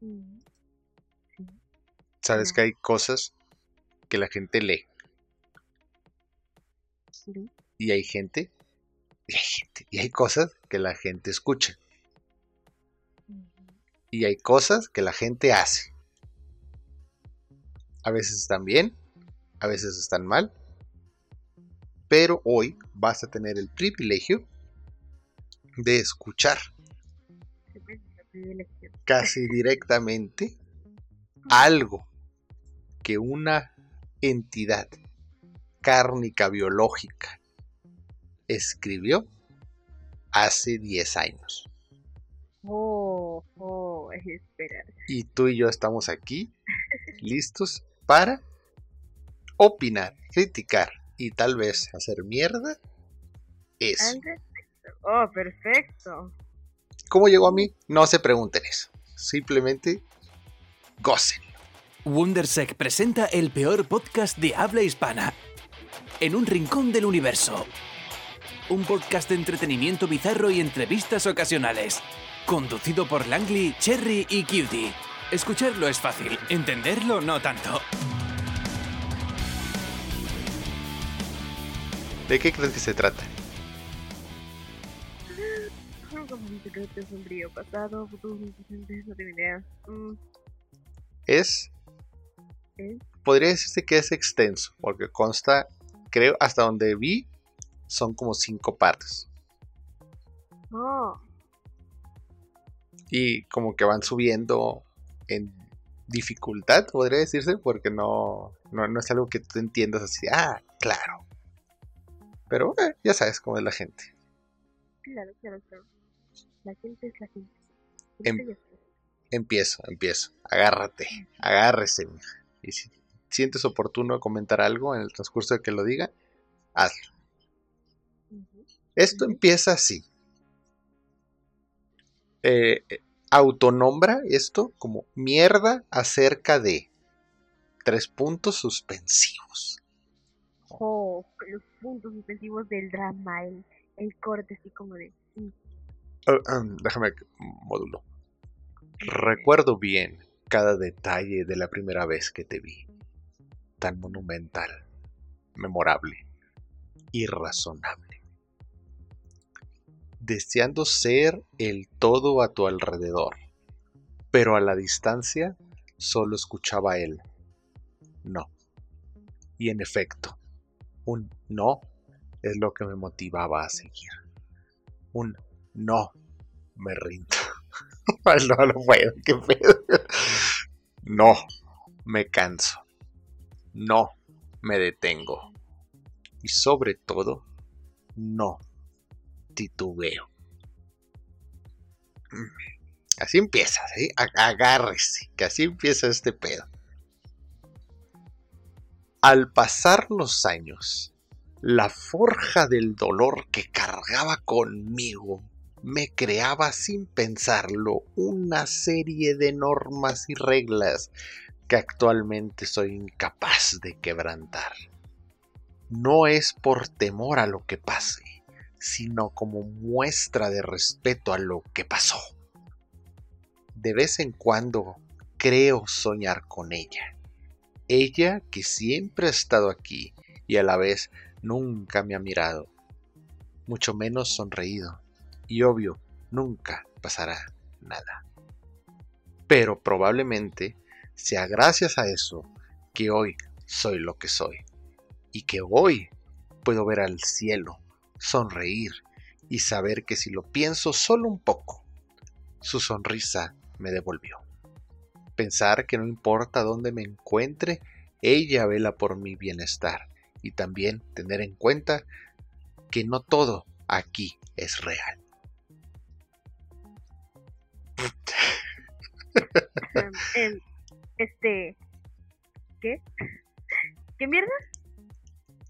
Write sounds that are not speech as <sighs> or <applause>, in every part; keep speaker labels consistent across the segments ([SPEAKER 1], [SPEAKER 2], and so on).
[SPEAKER 1] Mm,
[SPEAKER 2] sabes que hay cosas que la gente lee
[SPEAKER 1] Sí.
[SPEAKER 2] y hay gente y hay gente y hay cosas que la gente escucha y hay cosas que la gente hace. A veces están bien, a veces están mal, pero hoy vas a tener el privilegio de escuchar. Casi directamente algo que una entidad cárnica biológica escribió hace 10 años.
[SPEAKER 1] Oh, oh.
[SPEAKER 2] Y tú y yo estamos aquí listos para opinar, criticar y tal vez hacer mierda. Eso.
[SPEAKER 1] Oh, perfecto.
[SPEAKER 2] ¿Cómo llegó a mí? No se pregunten eso. Simplemente gocen.
[SPEAKER 3] Wondersec presenta el peor podcast de habla hispana. En un rincón del universo. Un podcast de entretenimiento bizarro y entrevistas ocasionales. Conducido por Langley, Cherry y Cutie. Escucharlo es fácil, entenderlo no tanto.
[SPEAKER 2] ¿De qué crees que se trata?
[SPEAKER 1] Secreto sombrío pasado, futuro, presente, no tengo idea. Mm,
[SPEAKER 2] Es.
[SPEAKER 1] ¿Es?
[SPEAKER 2] Podría decirse que es extenso, porque consta, creo, hasta donde vi, son como cinco partes.
[SPEAKER 1] Oh,
[SPEAKER 2] Y como que van subiendo en dificultad, podría decirse, porque no, no, no es algo que tú entiendas así, ah, claro. Pero eh, ya sabes cómo es la gente.
[SPEAKER 1] claro, claro, claro. La gente es la gente.
[SPEAKER 2] Em-. Empiezo, empiezo. Agárrate, agárrese, mija. Y si sientes oportuno comentar algo en el transcurso de que lo diga, hazlo. Esto empieza así. Eh, eh, autonombra esto como mierda acerca de tres puntos suspensivos.
[SPEAKER 1] Oh, los puntos suspensivos del drama, el, el corte así como de...
[SPEAKER 2] Ah, ah, déjame módulo. Recuerdo bien cada detalle de la primera vez que te vi. Tan monumental, memorable, irrazonable. Deseando ser el todo a tu alrededor, pero a la distancia solo escuchaba él. No. Y en efecto, un no es lo que me motivaba a seguir. Un no, me rindo. <laughs> No, no puedo, qué pedo. No, me canso. No, me detengo. Y sobre todo, no titubeo. Así empieza, ¿sí? Agárrese, que así empieza este pedo. Al pasar los años, la forja del dolor que cargaba conmigo me creaba sin pensarlo una serie de normas y reglas que actualmente soy incapaz de quebrantar. No es por temor a lo que pase, sino como muestra de respeto a lo que pasó. De vez en cuando creo soñar con ella. Ella que siempre ha estado aquí y a la vez nunca me ha mirado, mucho menos sonreído, y obvio, nunca pasará nada. Pero probablemente sea gracias a eso que hoy soy lo que soy, y que hoy puedo ver al cielo, sonreír y saber que si lo pienso solo un poco, su sonrisa me devolvió. Pensar que no importa dónde me encuentre, ella vela por mi bienestar y también tener en cuenta que no todo aquí es real. <laughs>
[SPEAKER 1] Em, este... ¿Qué? ¿Qué mierda?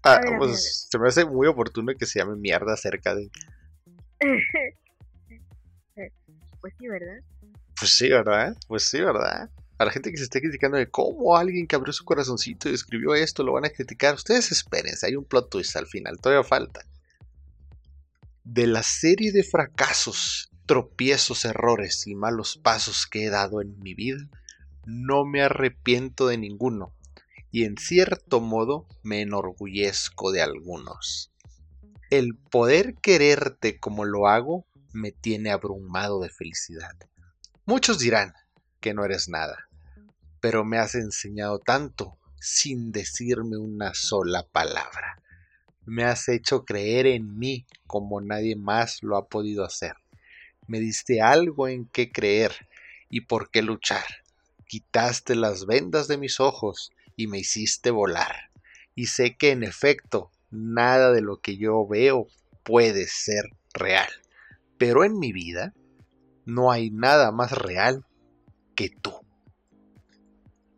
[SPEAKER 2] Ah,
[SPEAKER 1] ver.
[SPEAKER 2] pues se me hace muy oportuno que se llame mierda acerca de... <laughs>
[SPEAKER 1] pues sí, ¿verdad?
[SPEAKER 2] Pues sí, ¿verdad? Pues sí, ¿verdad? A la gente que se esté criticando de cómo alguien que abrió su corazoncito y escribió esto lo van a criticar, ustedes espérense, hay un plot twist al final, todavía falta. De la serie de fracasos tropiezos, errores y malos pasos que he dado en mi vida, no me arrepiento de ninguno y en cierto modo me enorgullezco de algunos. El poder quererte como lo hago me tiene abrumado de felicidad. Muchos dirán que no eres nada, pero me has enseñado tanto sin decirme una sola palabra. Me has hecho creer en mí como nadie más lo ha podido hacer. Me diste algo en qué creer y por qué luchar. Quitaste las vendas de mis ojos y me hiciste volar. Y sé que en efecto nada de lo que yo veo puede ser real. Pero en mi vida no hay nada más real que tú.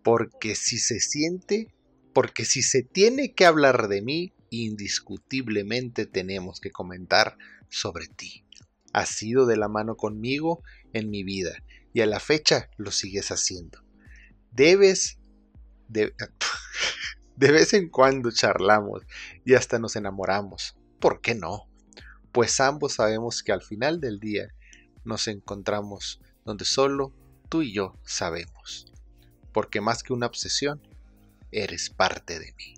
[SPEAKER 2] Porque si se siente, porque si se tiene que hablar de mí, indiscutiblemente tenemos que comentar sobre ti. Has sido de la mano conmigo en mi vida y a la fecha lo sigues haciendo. Debes <laughs> de, vez en cuando charlamos y hasta nos enamoramos. ¿Por qué no? Pues ambos sabemos que al final del día nos encontramos donde solo tú y yo sabemos. Porque más que una obsesión, eres parte de mí.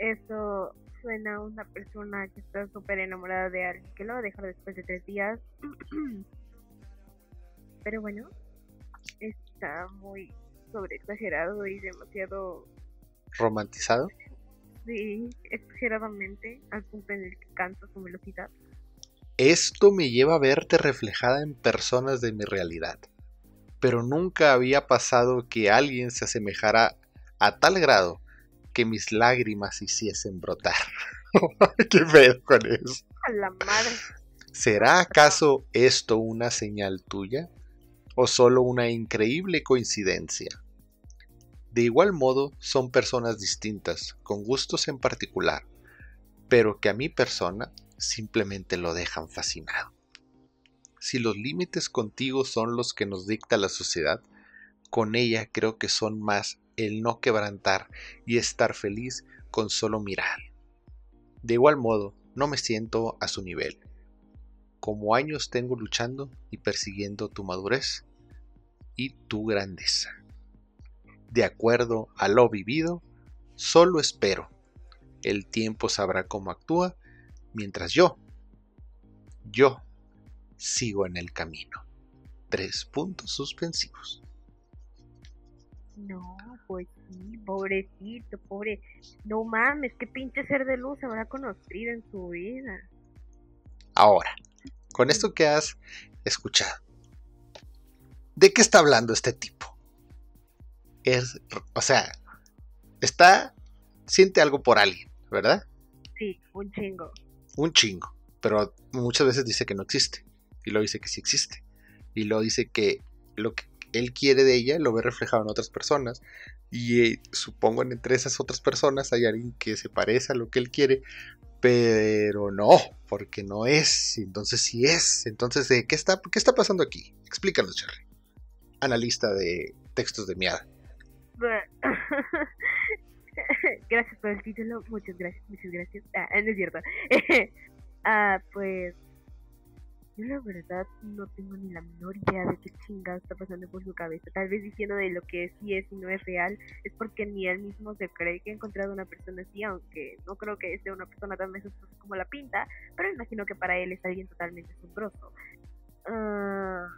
[SPEAKER 1] Eso suena a una persona que está súper enamorada de alguien que lo va a dejar después de tres días. <clears throat> Pero bueno, está muy sobreexagerado y demasiado
[SPEAKER 2] romantizado.
[SPEAKER 1] Sí, exageradamente, al punto en el que cansa su velocidad.
[SPEAKER 2] Esto me lleva a verte reflejada en personas de mi realidad, pero nunca había pasado que alguien se asemejara a tal grado que mis lágrimas hiciesen brotar. <laughs> ¿Qué pedo con eso?
[SPEAKER 1] A la madre.
[SPEAKER 2] ¿Será acaso esto una señal tuya? ¿O solo una increíble coincidencia? De igual modo, son personas distintas, con gustos en particular, pero que a mi persona simplemente lo dejan fascinado. Si los límites contigo son los que nos dicta la sociedad, con ella creo que son más el no quebrantar y estar feliz con solo mirar. De igual modo, no me siento a su nivel. Como años tengo luchando y persiguiendo tu madurez y tu grandeza de acuerdo a lo vivido, solo espero. El tiempo sabrá cómo actúa, mientras yo, yo, sigo en el camino. Tres puntos suspensivos.
[SPEAKER 1] No, pues sí, pobrecito, pobre. No mames, qué pinche ser de luz habrá conocido en su vida.
[SPEAKER 2] Ahora, con esto que has escuchado, ¿de qué está hablando este tipo? es, o sea, está, siente algo por alguien, ¿verdad?
[SPEAKER 1] Sí, un chingo.
[SPEAKER 2] Un chingo, pero muchas veces dice que no existe, y lo dice que sí existe, y lo dice que lo que él quiere de ella lo ve reflejado en otras personas, y eh, supongo entre esas otras personas hay alguien que se parece a lo que él quiere, pero no, porque no es, entonces sí es, entonces ¿qué está, qué está pasando aquí? Explícanos, Charlie, analista de textos de miada. <laughs>
[SPEAKER 1] gracias por el título, muchas gracias, muchas gracias. Ah, no es cierto. <laughs> ah, pues yo la verdad no tengo ni la menor idea de qué chingada está pasando por su cabeza. Tal vez diciendo de lo que sí es y no es real, es porque ni él mismo se cree que ha encontrado una persona así, aunque no creo que sea una persona tan majestuosa como la pinta, pero imagino que para él es alguien totalmente asombroso. Ah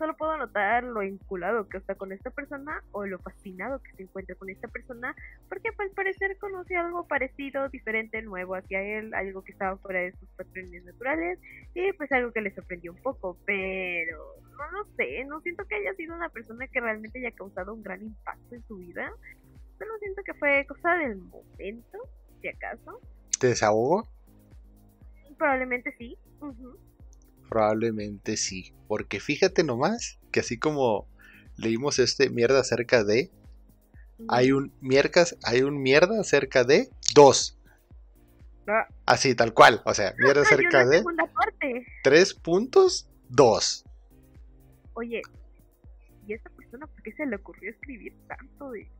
[SPEAKER 1] solo puedo notar lo enculado que está con esta persona o lo fascinado que se encuentra con esta persona, porque pues, al parecer conoce algo parecido, diferente, nuevo hacia él, algo que estaba fuera de sus patrones naturales y pues algo que le sorprendió un poco, pero no lo sé, no siento que haya sido una persona que realmente haya causado un gran impacto en su vida, solo siento que fue cosa del momento, si acaso.
[SPEAKER 2] ¿Te desahogó?
[SPEAKER 1] Probablemente sí.
[SPEAKER 2] Probablemente sí. Porque fíjate nomás que así como leímos este mierda acerca de. Hay un mierdas, hay un mierda acerca de dos. Ah. Así, tal cual. O sea, <laughs> mierda acerca de. Tres puntos, dos.
[SPEAKER 1] Oye, ¿y esta persona por qué se le ocurrió escribir tanto de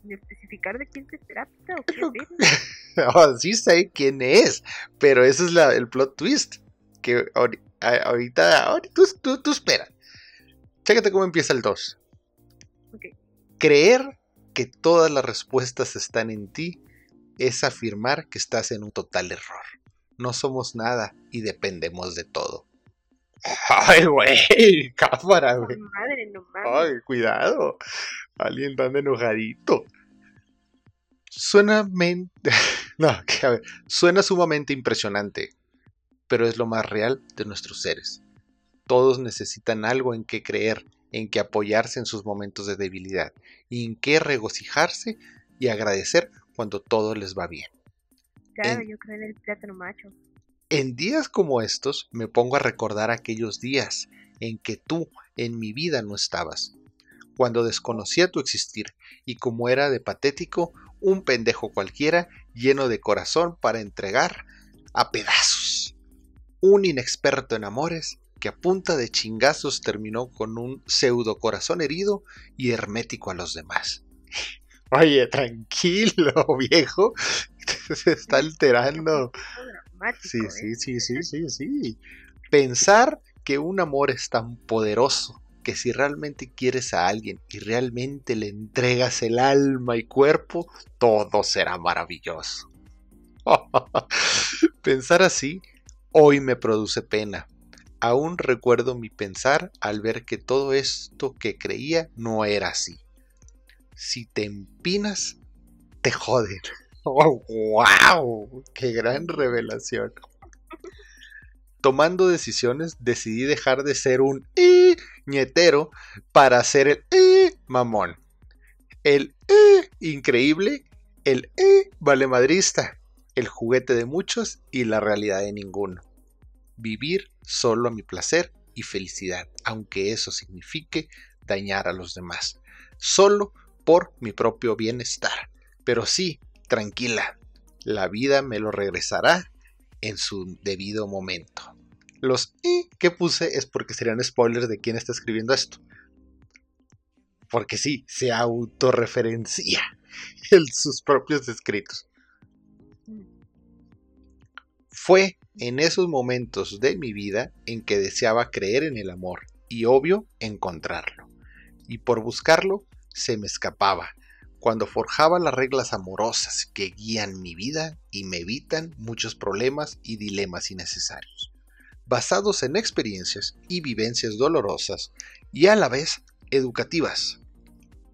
[SPEAKER 1] sin especificar de quién se trata o qué pedo. <laughs>
[SPEAKER 2] Oh, sí sé quién es, pero ese es la- el plot twist. Que a- ahorita, ahorita tú, tú, tú espera. Chécate cómo empieza el 2.
[SPEAKER 1] Ok.
[SPEAKER 2] Creer que todas las respuestas están en ti es afirmar que estás en un total error. No somos nada y dependemos de todo. Ay, güey, <laughs> cámara, güey.
[SPEAKER 1] Madre, no.
[SPEAKER 2] Ay, cuidado. Alguien tan enojadito. Suena men- <laughs> no, que a ver, suena sumamente impresionante, pero es lo más real de nuestros seres. Todos necesitan algo en que creer, en que apoyarse en sus momentos de debilidad, y en que regocijarse y agradecer cuando todo les va bien.
[SPEAKER 1] Claro,
[SPEAKER 2] en-
[SPEAKER 1] yo creo en el plátano macho.
[SPEAKER 2] En días como estos me pongo a recordar aquellos días en que tú en mi vida no estabas, cuando desconocía tu existir y como era de patético, un pendejo cualquiera lleno de corazón para entregar a pedazos. Un inexperto en amores que a punta de chingazos terminó con un pseudo corazón herido y hermético a los demás. <laughs> Oye, tranquilo, <laughs> viejo. Se está alterando. Sí,
[SPEAKER 1] ¿eh?
[SPEAKER 2] sí, sí, sí, sí, sí. Pensar que un amor es tan poderoso que si realmente quieres a alguien y realmente le entregas el alma y cuerpo, todo será maravilloso. <laughs> Pensar así hoy me produce pena. Aún recuerdo mi pensar al ver que todo esto que creía no era así. Si te empinas, te joden. <laughs> ¡Oh, wow! ¡Qué gran revelación! Tomando decisiones, decidí dejar de ser un "eh", ñetero para ser el "eh", mamón. El "eh", increíble, el "eh", valemadrista, el juguete de muchos y la realidad de ninguno. Vivir solo a mi placer y felicidad, aunque eso signifique dañar a los demás. Solo por mi propio bienestar. Pero sí, tranquila, la vida me lo regresará en su debido momento. Los y que puse es porque serían spoilers de quién está escribiendo esto. Porque sí, se autorreferencia <laughs> en sus propios escritos. Fue en esos momentos de mi vida en que deseaba creer en el amor y obvio encontrarlo. Y por buscarlo se me escapaba cuando forjaba las reglas amorosas que guían mi vida y me evitan muchos problemas y dilemas innecesarios, basados en experiencias y vivencias dolorosas y a la vez educativas.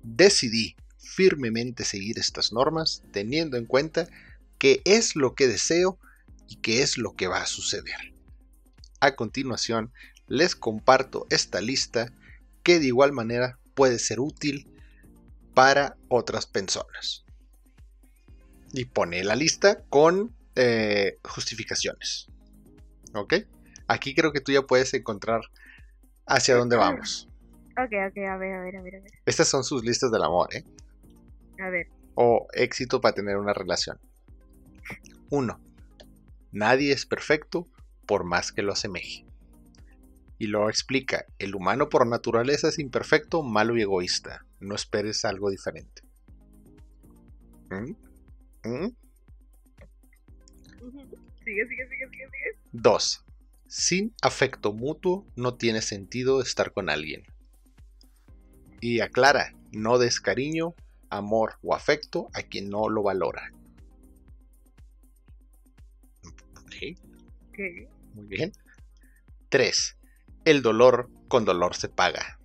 [SPEAKER 2] Decidí firmemente seguir estas normas teniendo en cuenta qué es lo que deseo y qué es lo que va a suceder. A continuación, les comparto esta lista que de igual manera puede ser útil para otras personas. Y pone la lista con eh, justificaciones. ¿Ok? Aquí creo que tú ya puedes encontrar hacia dónde vamos.
[SPEAKER 1] Ok, ok, a ver, a ver, a ver, a ver.
[SPEAKER 2] Estas son sus listas del amor, ¿eh?
[SPEAKER 1] A ver,
[SPEAKER 2] O éxito para tener una relación. 1. Nadie es perfecto por más que lo asemeje. Y lo explica, el humano por naturaleza es imperfecto, malo y egoísta. No esperes algo diferente. ¿Mm? ¿Mm?
[SPEAKER 1] sigue, sigue, sigue, sigue, sigue.
[SPEAKER 2] 2. Sin afecto mutuo no tiene sentido estar con alguien. Y aclara, no des cariño, amor o afecto a quien no lo valora. Muy bien. 3. El dolor con dolor se paga.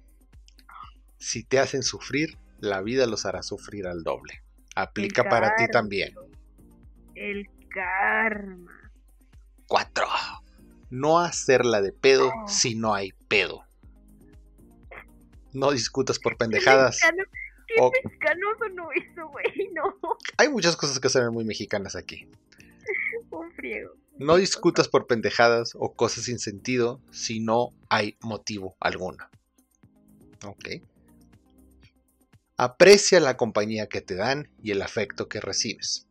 [SPEAKER 2] Si te hacen sufrir, la vida los hará sufrir al doble. Aplica para ti también.
[SPEAKER 1] El karma.
[SPEAKER 2] 4. No hacerla de pedo si no hay pedo. No discutas por pendejadas. <laughs>
[SPEAKER 1] Qué
[SPEAKER 2] O-
[SPEAKER 1] güey. <laughs> No,
[SPEAKER 2] Hay muchas cosas que son muy mexicanas aquí. <laughs>
[SPEAKER 1] un friego.
[SPEAKER 2] No discutas por pendejadas o cosas sin sentido si no hay motivo alguno. Ok. Aprecia la compañía que te dan y el afecto que recibes.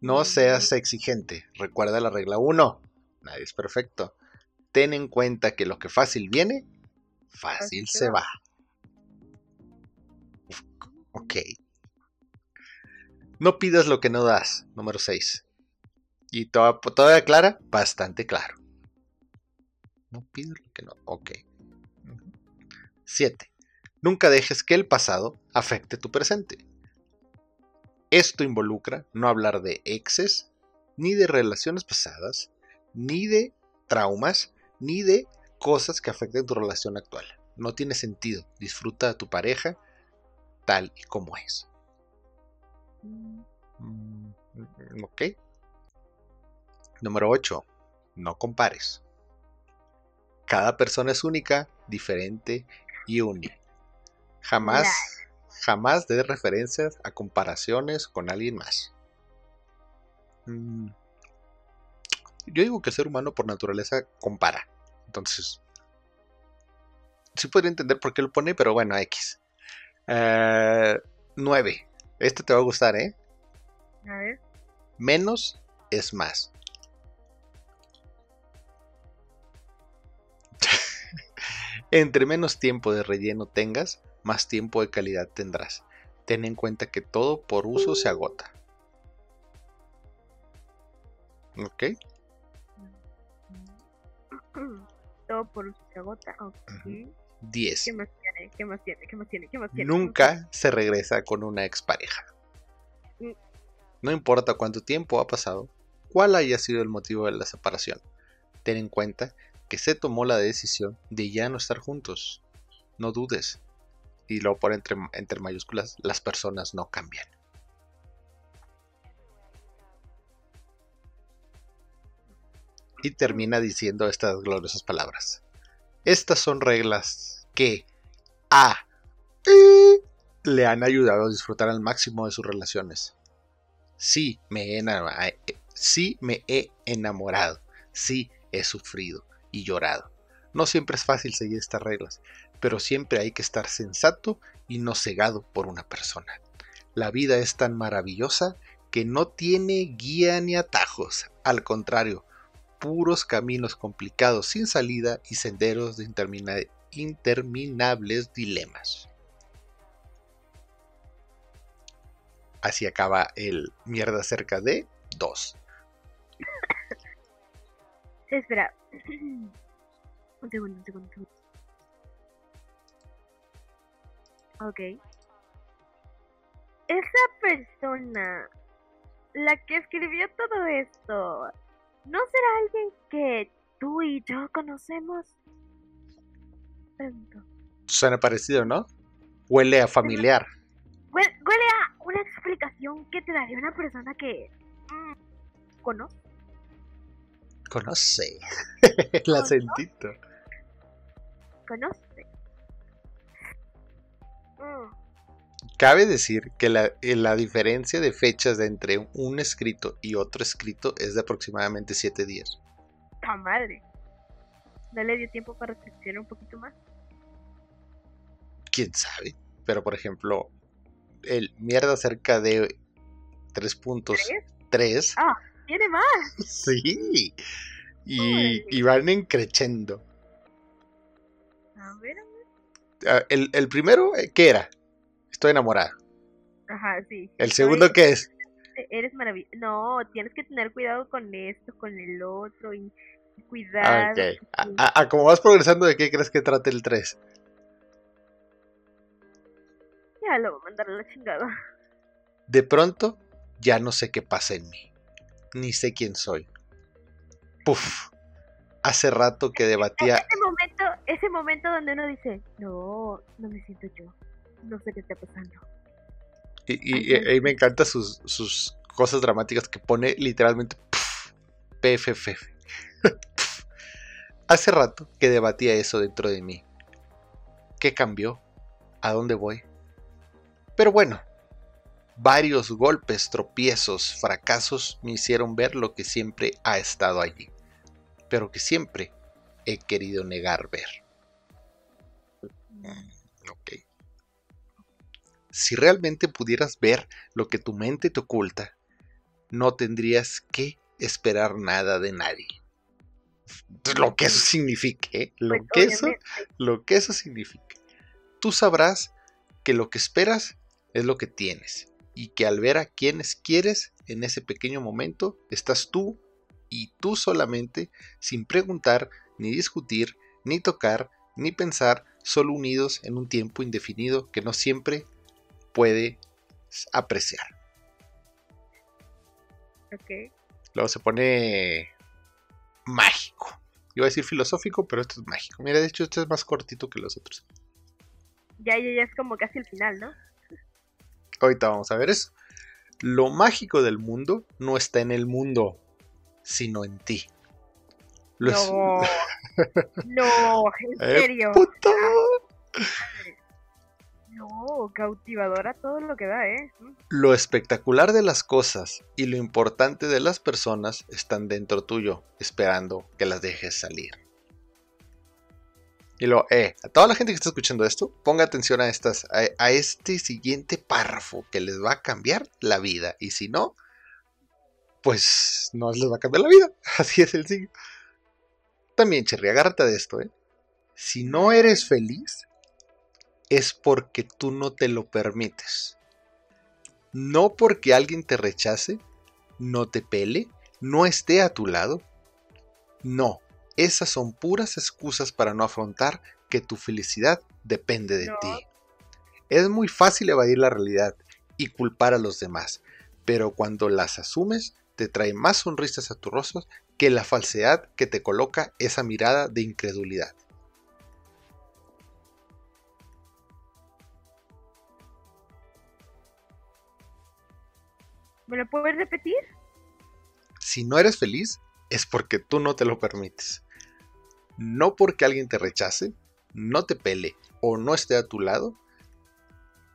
[SPEAKER 2] No seas exigente. Recuerda la regla 1. Nadie es perfecto. Ten en cuenta que lo que fácil viene, fácil
[SPEAKER 1] se va.
[SPEAKER 2] Ok. No pidas lo que no das. Número 6. Y toda- todavía clara, bastante claro. No pidas lo que no. Ok. 7. Nunca dejes que el pasado afecte tu presente. Esto involucra no hablar de exes, ni de relaciones pasadas, ni de traumas, ni de cosas que afecten tu relación actual. No tiene sentido. Disfruta a tu pareja tal y como es.
[SPEAKER 1] Mm,
[SPEAKER 2] Mm, Ok. Número 8. No compares. Cada persona es única, diferente y única. Jamás, jamás des referencias a comparaciones con alguien más. Mm, Yo digo que el ser humano por naturaleza compara. Entonces, sí podría entender por qué lo pone, pero bueno, X. 9. Este te va a gustar, ¿eh?
[SPEAKER 1] A ver.
[SPEAKER 2] Menos es más. Entre menos tiempo de relleno tengas, más tiempo de calidad tendrás. Ten en cuenta que todo por uso se agota. ¿Ok? <clears throat>
[SPEAKER 1] Todo por uso se agota. Ok.
[SPEAKER 2] Ujú. 10.
[SPEAKER 1] ¿Qué más tiene? ¿Qué más tiene? ¿Qué más tiene? ¿Qué más tiene?
[SPEAKER 2] Nunca se regresa con una expareja.
[SPEAKER 1] Mm.
[SPEAKER 2] No importa cuánto tiempo ha pasado, cuál haya sido el motivo de la separación. Ten en cuenta que se tomó la decisión de ya no estar juntos. No dudes. Y luego por entre, mayúsculas, las personas no cambian. Y termina diciendo estas gloriosas palabras. Estas son reglas que a eh, le han ayudado a disfrutar al máximo de sus relaciones. Sí, me he, eh, sí me he enamorado, sí he sufrido y llorado. No siempre es fácil seguir estas reglas, pero siempre hay que estar sensato y no cegado por una persona. La vida es tan maravillosa que no tiene guía ni atajos, al contrario, puros caminos complicados sin salida y senderos de intermina- interminables dilemas. Así acaba el mierda cerca de 2.
[SPEAKER 1] Espera. <clears throat> un segundo, un segundo, un segundo. Ok. Esa persona, la que escribió todo esto, ¿no será alguien que tú y yo conocemos? Pregunto.
[SPEAKER 2] Suena parecido, ¿no? Huele a familiar.
[SPEAKER 1] Hue- Huele a una explicación que te daría una persona que mm, conoce. <laughs>
[SPEAKER 2] Conoce. el acentito.
[SPEAKER 1] Conoce. Mm.
[SPEAKER 2] Cabe decir que la, eh, la diferencia de fechas de entre un escrito y otro escrito es de aproximadamente 7 días.
[SPEAKER 1] ¡Ta madre! ¿No le dio tiempo para reflexionar un poquito más?
[SPEAKER 2] quién sabe. Pero por ejemplo, el mierda cerca de 3.3.
[SPEAKER 1] ¿Tres? Ah, tiene más.
[SPEAKER 2] Sí. Y, y van encrechendo.
[SPEAKER 1] A ver, a ver.
[SPEAKER 2] Ah, El, el primero, eh, ¿qué era? Estoy enamorada.
[SPEAKER 1] Ajá, sí.
[SPEAKER 2] El segundo, ¿qué es?
[SPEAKER 1] Eres maravilloso. No, tienes que tener cuidado con esto, con el otro y cuidado.
[SPEAKER 2] ok. A, a- a como vas progresando, ¿de qué crees que trate el 3?
[SPEAKER 1] Ya lo voy a mandar a la chingada.
[SPEAKER 2] De pronto, ya no sé qué pasa en mí. Ni sé quién soy. Puf. Hace rato que debatía.
[SPEAKER 1] Ese momento, ese momento donde uno dice, no, no me siento yo. No sé qué está pasando.
[SPEAKER 2] Y, y- y- y me encantan sus, sus cosas dramáticas que pone literalmente puf, PFF. <laughs> Puf. Hace rato que debatía eso dentro de mí. ¿Qué cambió? ¿A dónde voy? Pero bueno, varios golpes, tropiezos, fracasos me hicieron ver lo que siempre ha estado allí, pero que siempre he querido negar ver. Mm, Ok. Si realmente pudieras ver lo que tu mente te oculta, no tendrías que esperar nada de nadie. <laughs> Lo que eso signifique, lo
[SPEAKER 1] Pues,
[SPEAKER 2] que eso, lo que eso signifique. Tú sabrás que lo que esperas es lo que tienes y que al ver a quienes quieres en ese pequeño momento, estás tú y tú solamente, sin preguntar, ni discutir, ni tocar, ni pensar, solo unidos en un tiempo indefinido que no siempre puede apreciar.
[SPEAKER 1] Ok.
[SPEAKER 2] Luego se pone mágico. Iba a decir filosófico, pero esto es mágico. Mira, de hecho, este es más cortito que los otros.
[SPEAKER 1] Ya, ya, ya es como casi el final, ¿no?
[SPEAKER 2] Ahorita vamos a ver eso. Lo mágico del mundo no está en el mundo, sino en ti.
[SPEAKER 1] No. <laughs> no, en
[SPEAKER 2] ¡Eh,
[SPEAKER 1] serio.
[SPEAKER 2] puto!
[SPEAKER 1] No, cautivadora todo lo que da, ¿eh? Mm.
[SPEAKER 2] Lo espectacular de las cosas y lo importante de las personas están dentro tuyo, esperando que las dejes salir. Y luego, eh, a toda la gente que está escuchando esto, ponga atención a estas, a, este siguiente párrafo que les va a cambiar la vida. Y si no, pues no les va a cambiar la vida. <laughs> Así es el siglo. También, Cherry, agárrate de esto, eh. Si no eres feliz, es porque tú no te lo permites. No porque alguien te rechace, no te pele, no esté a tu lado. No, esas son puras excusas para no afrontar que tu felicidad depende de
[SPEAKER 1] No.
[SPEAKER 2] ti. Es muy fácil evadir la realidad y culpar a los demás, pero cuando las asumes te trae más sonrisas a tu rostro que la falsedad que te coloca esa mirada de incredulidad.
[SPEAKER 1] ¿Me lo puedes repetir?
[SPEAKER 2] Si no eres feliz, es porque tú no te lo permites. No porque alguien te rechace, no te pele o no esté a tu lado.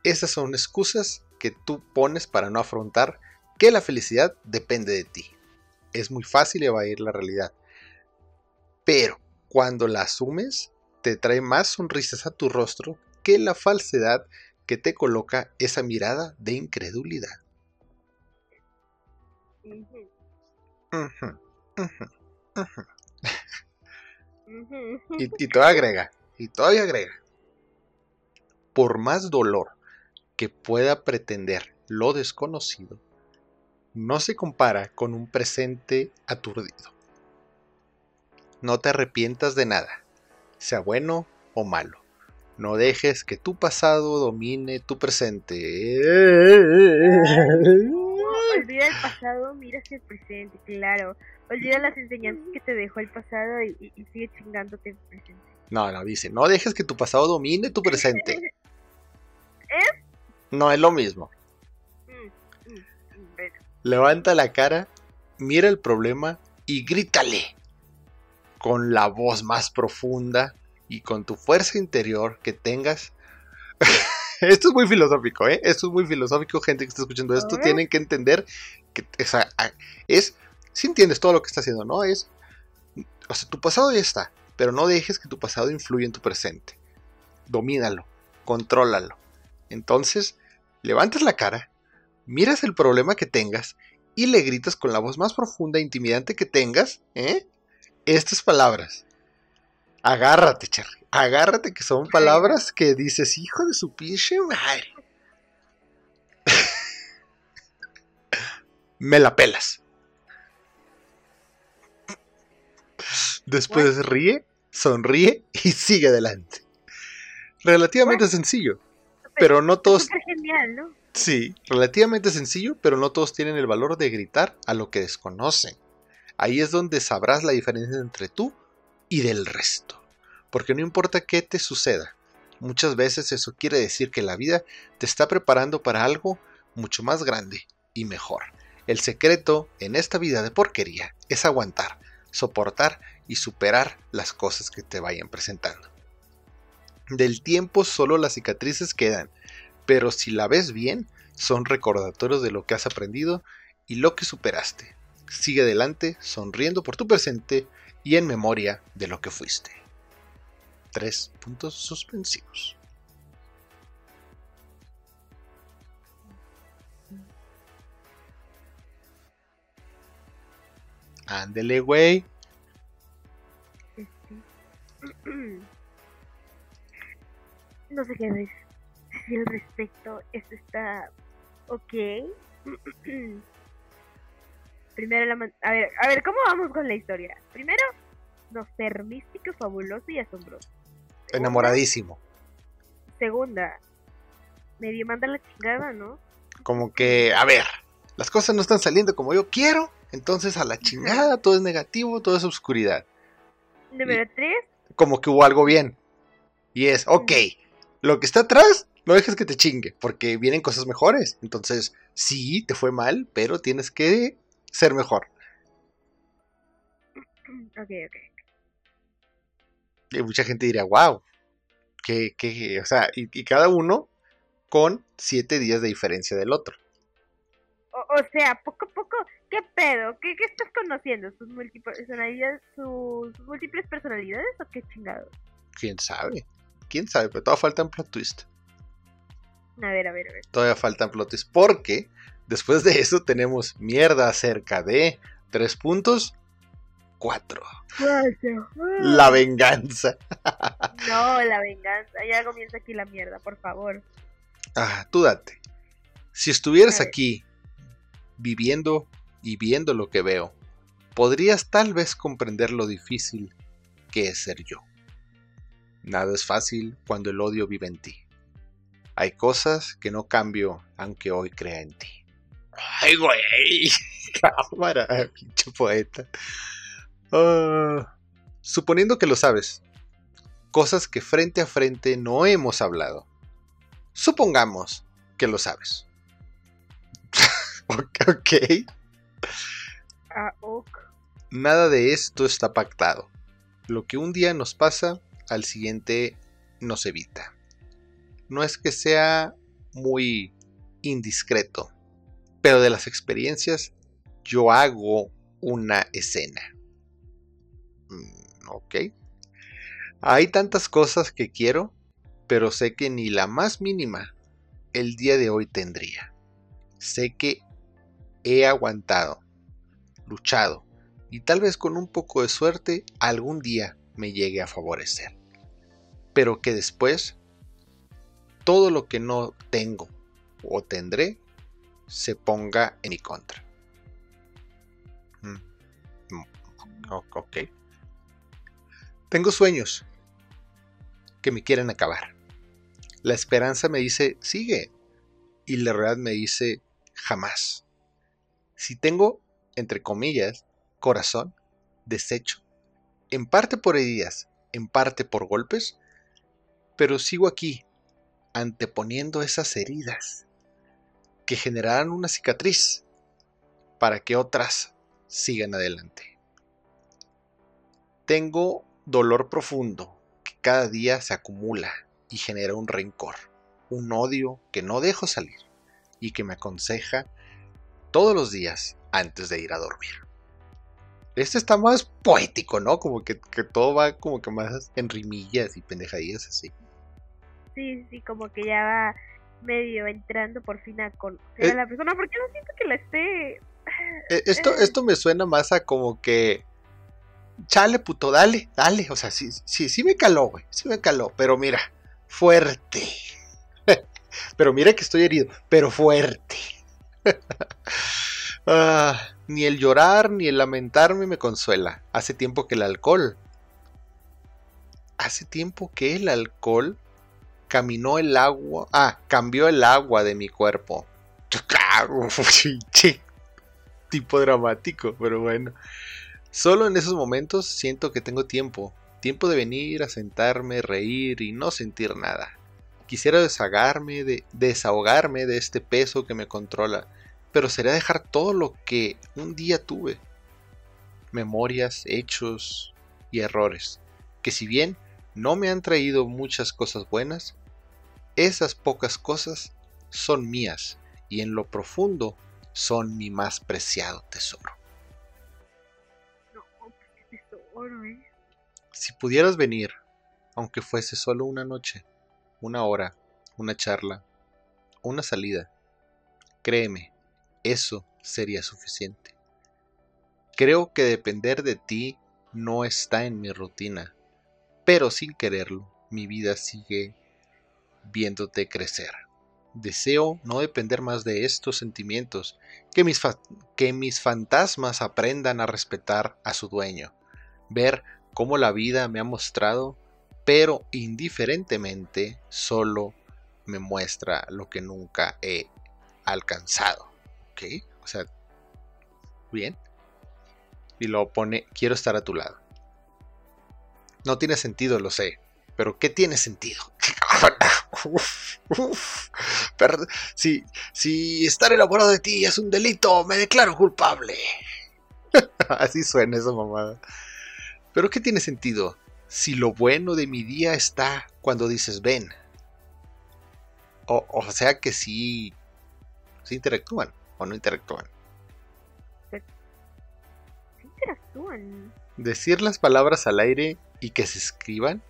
[SPEAKER 2] Esas son excusas que tú pones para no afrontar que la felicidad depende de ti. Es muy fácil evadir la realidad. Pero cuando la asumes, te trae más sonrisas a tu rostro que la falsedad que te coloca esa mirada de incredulidad. Y, y todavía agrega, y todavía agrega. Por más dolor que pueda pretender lo desconocido, no se compara con un presente aturdido. No te arrepientas de nada, sea bueno o malo. No dejes que tu pasado domine tu presente.
[SPEAKER 1] Olvida el pasado, mira hacia el presente, claro. Olvida las enseñanzas que te dejó el pasado y, y- y sigue chingándote el presente.
[SPEAKER 2] No, no, dice, no dejes que tu pasado domine tu presente. <laughs>
[SPEAKER 1] ¿Eh?
[SPEAKER 2] No es lo mismo.
[SPEAKER 1] Mm, mm, mm, bueno.
[SPEAKER 2] Levanta la cara, mira el problema y grítale con la voz más profunda y con tu fuerza interior que tengas. <laughs> esto es muy filosófico, ¿eh? Esto es muy filosófico, gente que está escuchando esto. Tienen que entender que es si entiendes todo lo que está haciendo, ¿no? Es, o sea, tu pasado ya está, pero no dejes que tu pasado influya en tu presente. Domínalo, contrólalo. Entonces, levantas la cara, miras el problema que tengas y le gritas con la voz más profunda e intimidante que tengas, ¿eh? Estas palabras. Agárrate, Cherry. Agárrate que son palabras que dices, hijo de su pinche madre. <laughs> Me la pelas. Después ríe, sonríe y sigue adelante. Relativamente sencillo, pero no todos
[SPEAKER 1] Súper genial, ¿no?
[SPEAKER 2] Sí, relativamente sencillo, pero no todos tienen el valor de gritar a lo que desconocen. Ahí es donde sabrás la diferencia entre tú y del resto. Porque no importa qué te suceda, muchas veces eso quiere decir que la vida te está preparando para algo mucho más grande y mejor. El secreto en esta vida de porquería es aguantar, soportar y superar las cosas que te vayan presentando. Del tiempo solo las cicatrices quedan, pero si la ves bien, son recordatorios de lo que has aprendido y lo que superaste. Sigue adelante, sonriendo por tu presente y en memoria de lo que fuiste. Tres puntos suspensivos. Ándele, güey.
[SPEAKER 1] No sé qué decir al respecto. Esto está Ok. <clears throat> Primero la man- a ver, a ver, ¿cómo vamos con la historia? Primero, no ser místico, fabuloso y asombroso. Segunda-
[SPEAKER 2] Enamoradísimo.
[SPEAKER 1] Segunda, medio manda la chingada, ¿no?
[SPEAKER 2] Como que, a ver, las cosas no están saliendo como yo quiero, entonces a la chingada, todo es negativo, todo es oscuridad.
[SPEAKER 1] Número tres,
[SPEAKER 2] Como que hubo algo bien. Y es, ok, lo que está atrás, no dejes que te chingue, porque vienen cosas mejores. Entonces, sí, te fue mal, pero tienes que ser mejor.
[SPEAKER 1] ok, ok.
[SPEAKER 2] Y mucha gente diría, wow, que, que, o sea, y, y cada uno con siete días de diferencia del otro.
[SPEAKER 1] O, o sea, poco a poco, ¿qué pedo? ¿Qué, qué estás conociendo? ¿Sus múltiples personalidades, sus múltiples personalidades o qué chingado?
[SPEAKER 2] ¿Quién sabe? ¿Quién sabe? Pero todavía faltan plot twist.
[SPEAKER 1] A ver, a ver, a ver.
[SPEAKER 2] Todavía faltan plot twist. Porque después de eso tenemos mierda acerca de tres puntos. Cuatro. La venganza. <laughs>
[SPEAKER 1] No, la venganza. Ya comienza aquí la mierda, por favor.
[SPEAKER 2] Ah, tú date. Si estuvieras aquí viviendo y viendo lo que veo, podrías tal vez comprender lo difícil que es ser yo. Nada es fácil cuando el odio vive en ti. Hay cosas que no cambio aunque hoy crea en ti. ¡Ay, güey! <laughs> Cámara, pinche poeta. Ah, suponiendo que lo sabes, cosas que frente a frente no hemos hablado. Supongamos que lo sabes. Ok.
[SPEAKER 1] Ah, ok.
[SPEAKER 2] Nada de esto está pactado. Lo que un día nos pasa, al siguiente nos evita. No es que sea muy indiscreto, pero de las experiencias yo hago una escena. Mm, ok. Hay tantas cosas que quiero, pero sé que ni la más mínima el día de hoy tendría. Sé que he aguantado, luchado, y tal vez con un poco de suerte algún día me llegue a favorecer. Pero que después todo lo que no tengo o tendré se ponga en mi contra. Mm, Ok. Tengo sueños que me quieren acabar. La esperanza me dice, sigue. Y la realidad me dice, jamás. Si tengo, entre comillas, corazón deshecho, en parte por heridas, en parte por golpes, pero sigo aquí, anteponiendo esas heridas que generarán una cicatriz para que otras sigan adelante. Tengo dolor profundo que cada día se acumula y genera un rencor, un odio que no dejo salir y que me aconseja todos los días antes de ir a dormir. Este está más poético, ¿no? Como que, que todo va como que más en rimillas y pendejadillas así.
[SPEAKER 1] Sí, sí, como que ya va medio entrando por fin a conocer
[SPEAKER 2] Eh.
[SPEAKER 1] a la persona, porque no siento que la esté...
[SPEAKER 2] Eh, Esto,
[SPEAKER 1] Eh.
[SPEAKER 2] esto me suena más a como que. Chale, puto, dale, dale. O sea, sí, sí, sí me caló, güey. Sí me caló. Pero mira, fuerte. <laughs> pero mira que estoy herido, pero fuerte. <laughs> Ah, ni el llorar ni el lamentarme me consuela. Hace tiempo que el alcohol. Hace tiempo que el alcohol caminó el agua. Ah, cambió el agua de mi cuerpo. <laughs> Tipo dramático, pero bueno. Solo en esos momentos siento que tengo tiempo. Tiempo de venir a sentarme, reír y no sentir nada. Quisiera desahogarme de, desahogarme de este peso que me controla, pero sería dejar todo lo que un día tuve. Memorias, hechos y errores, que si bien no me han traído muchas cosas buenas, esas pocas cosas son mías y en lo profundo son mi más preciado tesoro.
[SPEAKER 1] No, qué tesoro.
[SPEAKER 2] Si pudieras venir, aunque fuese solo una noche, una hora, una charla, una salida, créeme, eso sería suficiente. Creo que depender de ti no está en mi rutina, pero sin quererlo, mi vida sigue viéndote crecer, Deseo no depender más de estos sentimientos, que mis, que mis fantasmas aprendan a respetar a su dueño, ver cómo la vida me ha mostrado, pero indiferentemente solo me muestra lo que nunca he alcanzado. ¿Ok? O sea, bien. Y lo pone, quiero estar a tu lado. No tiene sentido, lo sé. Pero ¿qué tiene sentido? <laughs> si, si estar enamorado de ti es un delito, me declaro culpable. <laughs> Así suena esa mamada. Pero ¿qué tiene sentido? Si lo bueno de mi día está cuando dices ven. O, o sea que sí, sí interactúan o no interactúan.
[SPEAKER 1] Interactúan.
[SPEAKER 2] Decir las palabras al aire y que se escriban.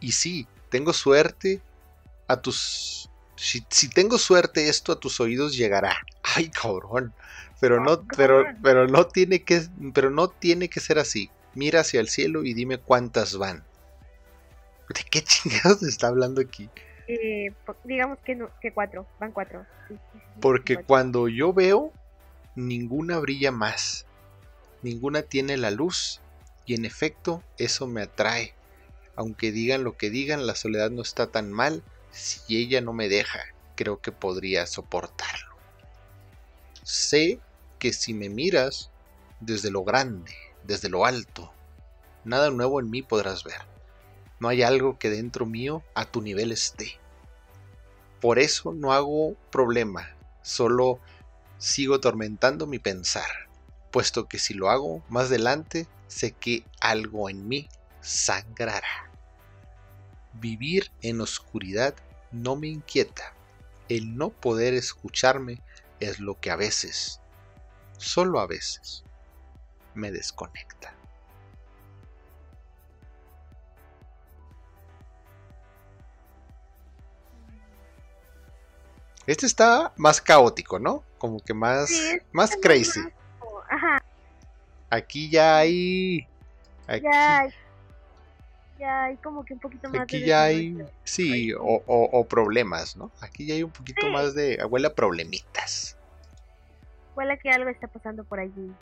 [SPEAKER 2] Y sí, tengo suerte a tus... Si, tengo suerte esto a tus oídos llegará. <laughs> Ay, cabrón. Pero no, pero, pero no tiene que, pero no tiene que ser así. Mira hacia el cielo y dime cuántas van. ¿De qué <laughs> chingados está hablando aquí?
[SPEAKER 1] Eh, digamos que, no, que cuatro, van cuatro.
[SPEAKER 2] Porque cuando yo veo, ninguna brilla más. Ninguna tiene la luz. Y en efecto, eso me atrae. Aunque digan lo que digan, la soledad no está tan mal si ella no me deja, creo que podría soportarlo. Sé que si me miras desde lo grande, desde lo alto, nada nuevo en mí podrás ver. No hay algo que dentro mío a tu nivel esté. Por eso no hago problema, solo sigo tormentando mi pensar, puesto que si lo hago más adelante, sé que algo en mí sangrará. Vivir en oscuridad no me inquieta. El no poder escucharme es lo que a veces, solo a veces, me desconecta. Este está más caótico, ¿no? Como que más, más crazy. Aquí ya hay.
[SPEAKER 1] Aquí, ya ya hay como que un poquito más
[SPEAKER 2] Aquí ya hay, sí, o, problemas, ¿no? Aquí ya hay un poquito más de, huele a problemitas.
[SPEAKER 1] Huele que algo está pasando por allí.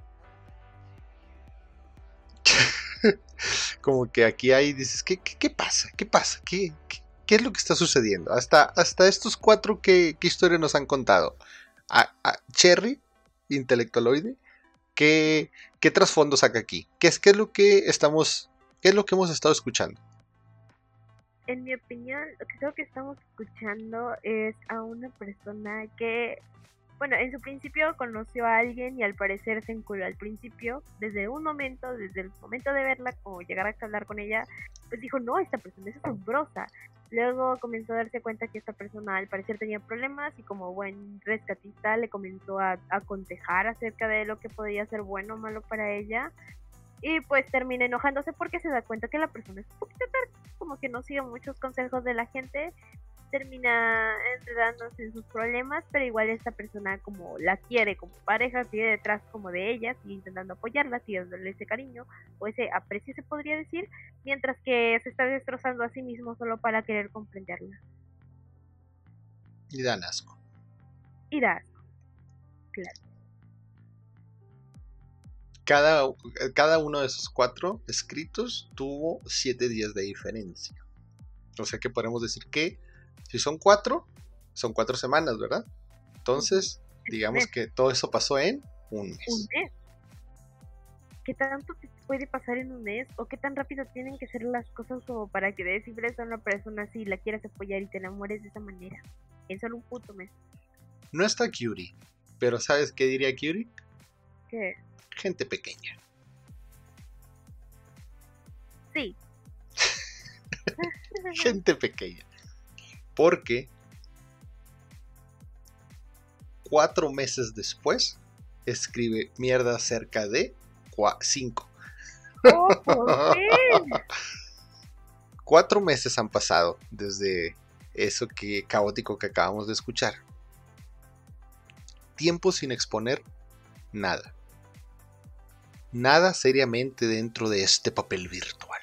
[SPEAKER 1] <laughs>
[SPEAKER 2] como que aquí hay, dices, ¿qué, qué, pasa? ¿Qué pasa? ¿Qué, ¿Qué, es lo que está sucediendo? Hasta, hasta estos cuatro, ¿qué, qué historia nos han contado? A, Cherry, intelectualoide, ¿qué, qué trasfondo saca aquí? ¿Qué es, ¿Qué es lo que estamos ¿Qué es lo que hemos estado escuchando?
[SPEAKER 1] En mi opinión, lo que creo que estamos escuchando es a una persona que, bueno, en su principio conoció a alguien y al parecer se enculó al principio, desde un momento, desde el momento de verla o llegar a hablar con ella, pues dijo, no, esta persona es asombrosa. Luego comenzó a darse cuenta que esta persona al parecer tenía problemas y como buen rescatista le comenzó a aconsejar acerca de lo que podía ser bueno o malo para ella. Y pues termina enojándose porque se da cuenta que la persona es un poquito como que no sigue muchos consejos de la gente, termina enredándose en sus problemas, pero igual esta persona como la quiere como pareja, sigue detrás como de ella, sigue intentando apoyarla, sigue dándole ese cariño o ese aprecio se podría decir, mientras que se está destrozando a sí mismo solo para querer comprenderla.
[SPEAKER 2] Y da asco.
[SPEAKER 1] Y da asco, claro
[SPEAKER 2] cada, cada uno de esos cuatro escritos tuvo siete días de diferencia. O sea que podemos decir que si son cuatro, son cuatro semanas, ¿verdad? Entonces, digamos que todo eso pasó en un mes.
[SPEAKER 1] Un mes. ¿Qué tanto puede pasar en un mes? ¿O qué tan rápido tienen que ser las cosas como para que descifres a una persona así, la quieras apoyar y te enamores de esa manera? En solo un puto mes.
[SPEAKER 2] No está Curie, pero ¿sabes qué diría Curie?
[SPEAKER 1] ¿Qué?
[SPEAKER 2] gente pequeña.
[SPEAKER 1] Sí. <laughs>
[SPEAKER 2] gente pequeña. Porque cuatro meses después escribe mierda cerca de cinco.
[SPEAKER 1] Oh, <laughs>
[SPEAKER 2] cuatro meses han pasado desde eso que caótico que acabamos de escuchar. Tiempo sin exponer nada nada seriamente dentro de este papel virtual,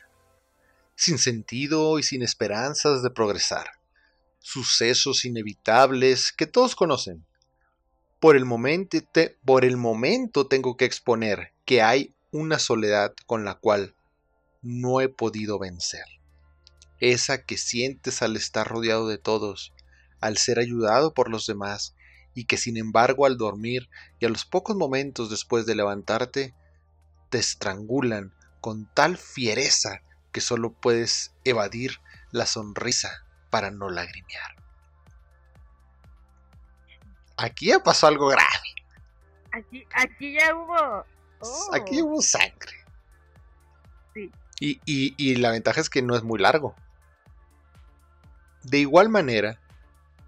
[SPEAKER 2] sin sentido y sin esperanzas de progresar. Sucesos inevitables que todos conocen. Por el, momento, por el momento tengo que exponer que hay una soledad con la cual no he podido vencer. Esa que sientes al estar rodeado de todos, al ser ayudado por los demás, y que sin embargo al dormir y a los pocos momentos después de levantarte, te estrangulan con tal fiereza que solo puedes evadir la sonrisa para no lagrimear. Aquí ya pasó algo grave.
[SPEAKER 1] Aquí, aquí ya hubo.
[SPEAKER 2] Aquí
[SPEAKER 1] Oh,
[SPEAKER 2] hubo sangre.
[SPEAKER 1] Sí.
[SPEAKER 2] Y, y- y la ventaja es que no es muy largo. De igual manera,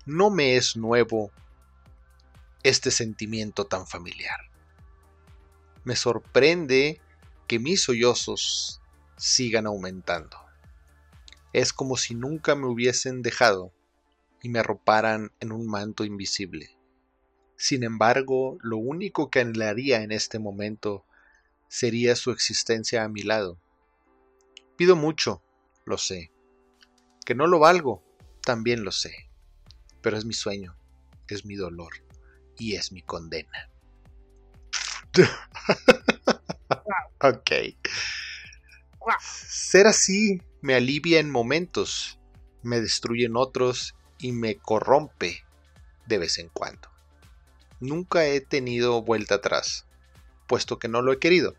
[SPEAKER 2] no me es nuevo este sentimiento tan familiar. Me sorprende que mis sollozos sigan aumentando. Es como si nunca me hubiesen dejado y me arroparan en un manto invisible. Sin embargo, lo único que anhelaría en este momento sería su existencia a mi lado. Pido mucho, lo sé. Que no lo valgo, también lo sé. Pero es mi sueño, es mi dolor y es mi condena. <laughs> ok. Ser así me alivia en momentos, me destruye en otros y me corrompe de vez en cuando. Nunca he tenido vuelta atrás, puesto que no lo he querido.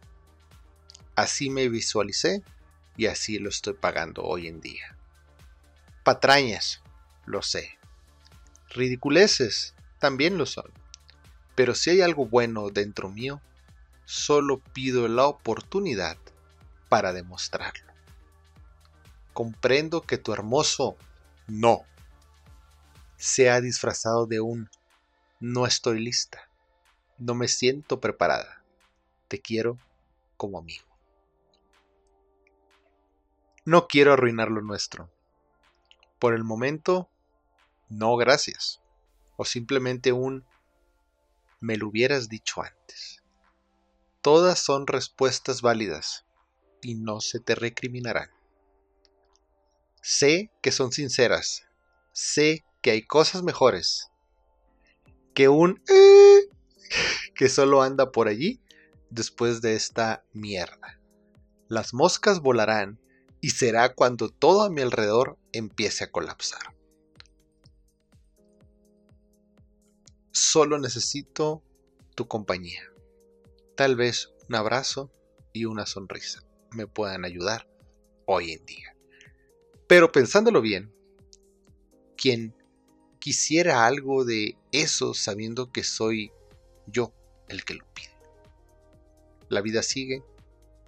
[SPEAKER 2] Así me visualicé y así lo estoy pagando hoy en día. Patrañas, lo sé. Ridiculeces, también lo son. Pero si hay algo bueno dentro mío, solo pido la oportunidad para demostrarlo. Comprendo que tu hermoso no se ha disfrazado de un no estoy lista, no me siento preparada, te quiero como amigo. No quiero arruinar lo nuestro. Por el momento, no gracias. O simplemente un me lo hubieras dicho antes. Todas son respuestas válidas y no se te recriminarán. Sé que son sinceras. Sé que hay cosas mejores que un "eh", que solo anda por allí después de esta mierda. Las moscas volarán y será cuando todo a mi alrededor empiece a colapsar. Solo necesito tu compañía. Tal vez un abrazo y una sonrisa me puedan ayudar hoy en día. Pero pensándolo bien, quien quisiera algo de eso sabiendo que soy yo el que lo pide. La vida sigue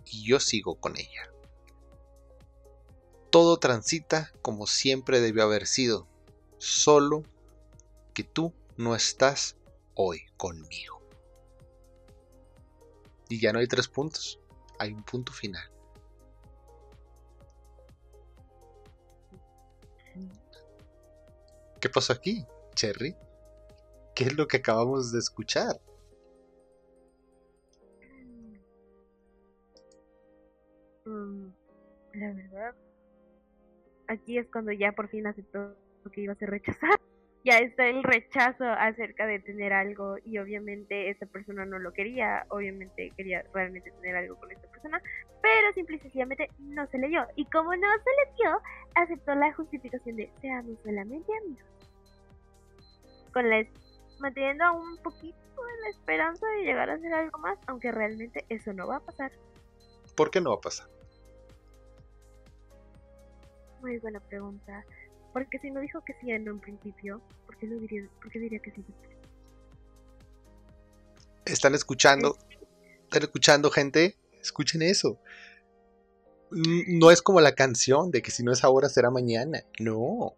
[SPEAKER 2] y yo sigo con ella. Todo transita como siempre debió haber sido, solo que tú no estás hoy conmigo. Y ya no hay tres puntos, hay un punto final. ¿Qué pasó aquí, Cherry? ¿Qué es lo que acabamos de escuchar?
[SPEAKER 1] Mm, la verdad, aquí es cuando ya por fin aceptó que iba a ser rechazado. <laughs> Ya está el rechazo acerca de tener algo y obviamente esta persona no lo quería, obviamente quería realmente tener algo con esta persona, pero simple y sencillamente no se le dio. Y como no se le dio, aceptó la justificación de seamos solamente amigos. Con la manteniendo aún un poquito la esperanza de llegar a hacer algo más, aunque realmente eso no va a pasar.
[SPEAKER 2] ¿Por qué no va a pasar?
[SPEAKER 1] Muy buena pregunta. Porque si no dijo que sí en un principio, ¿por qué, lo diría, por qué diría que sí?
[SPEAKER 2] ¿Están escuchando? ¿Están escuchando, gente? Escuchen eso. No es como la canción de que si no es ahora será mañana. No.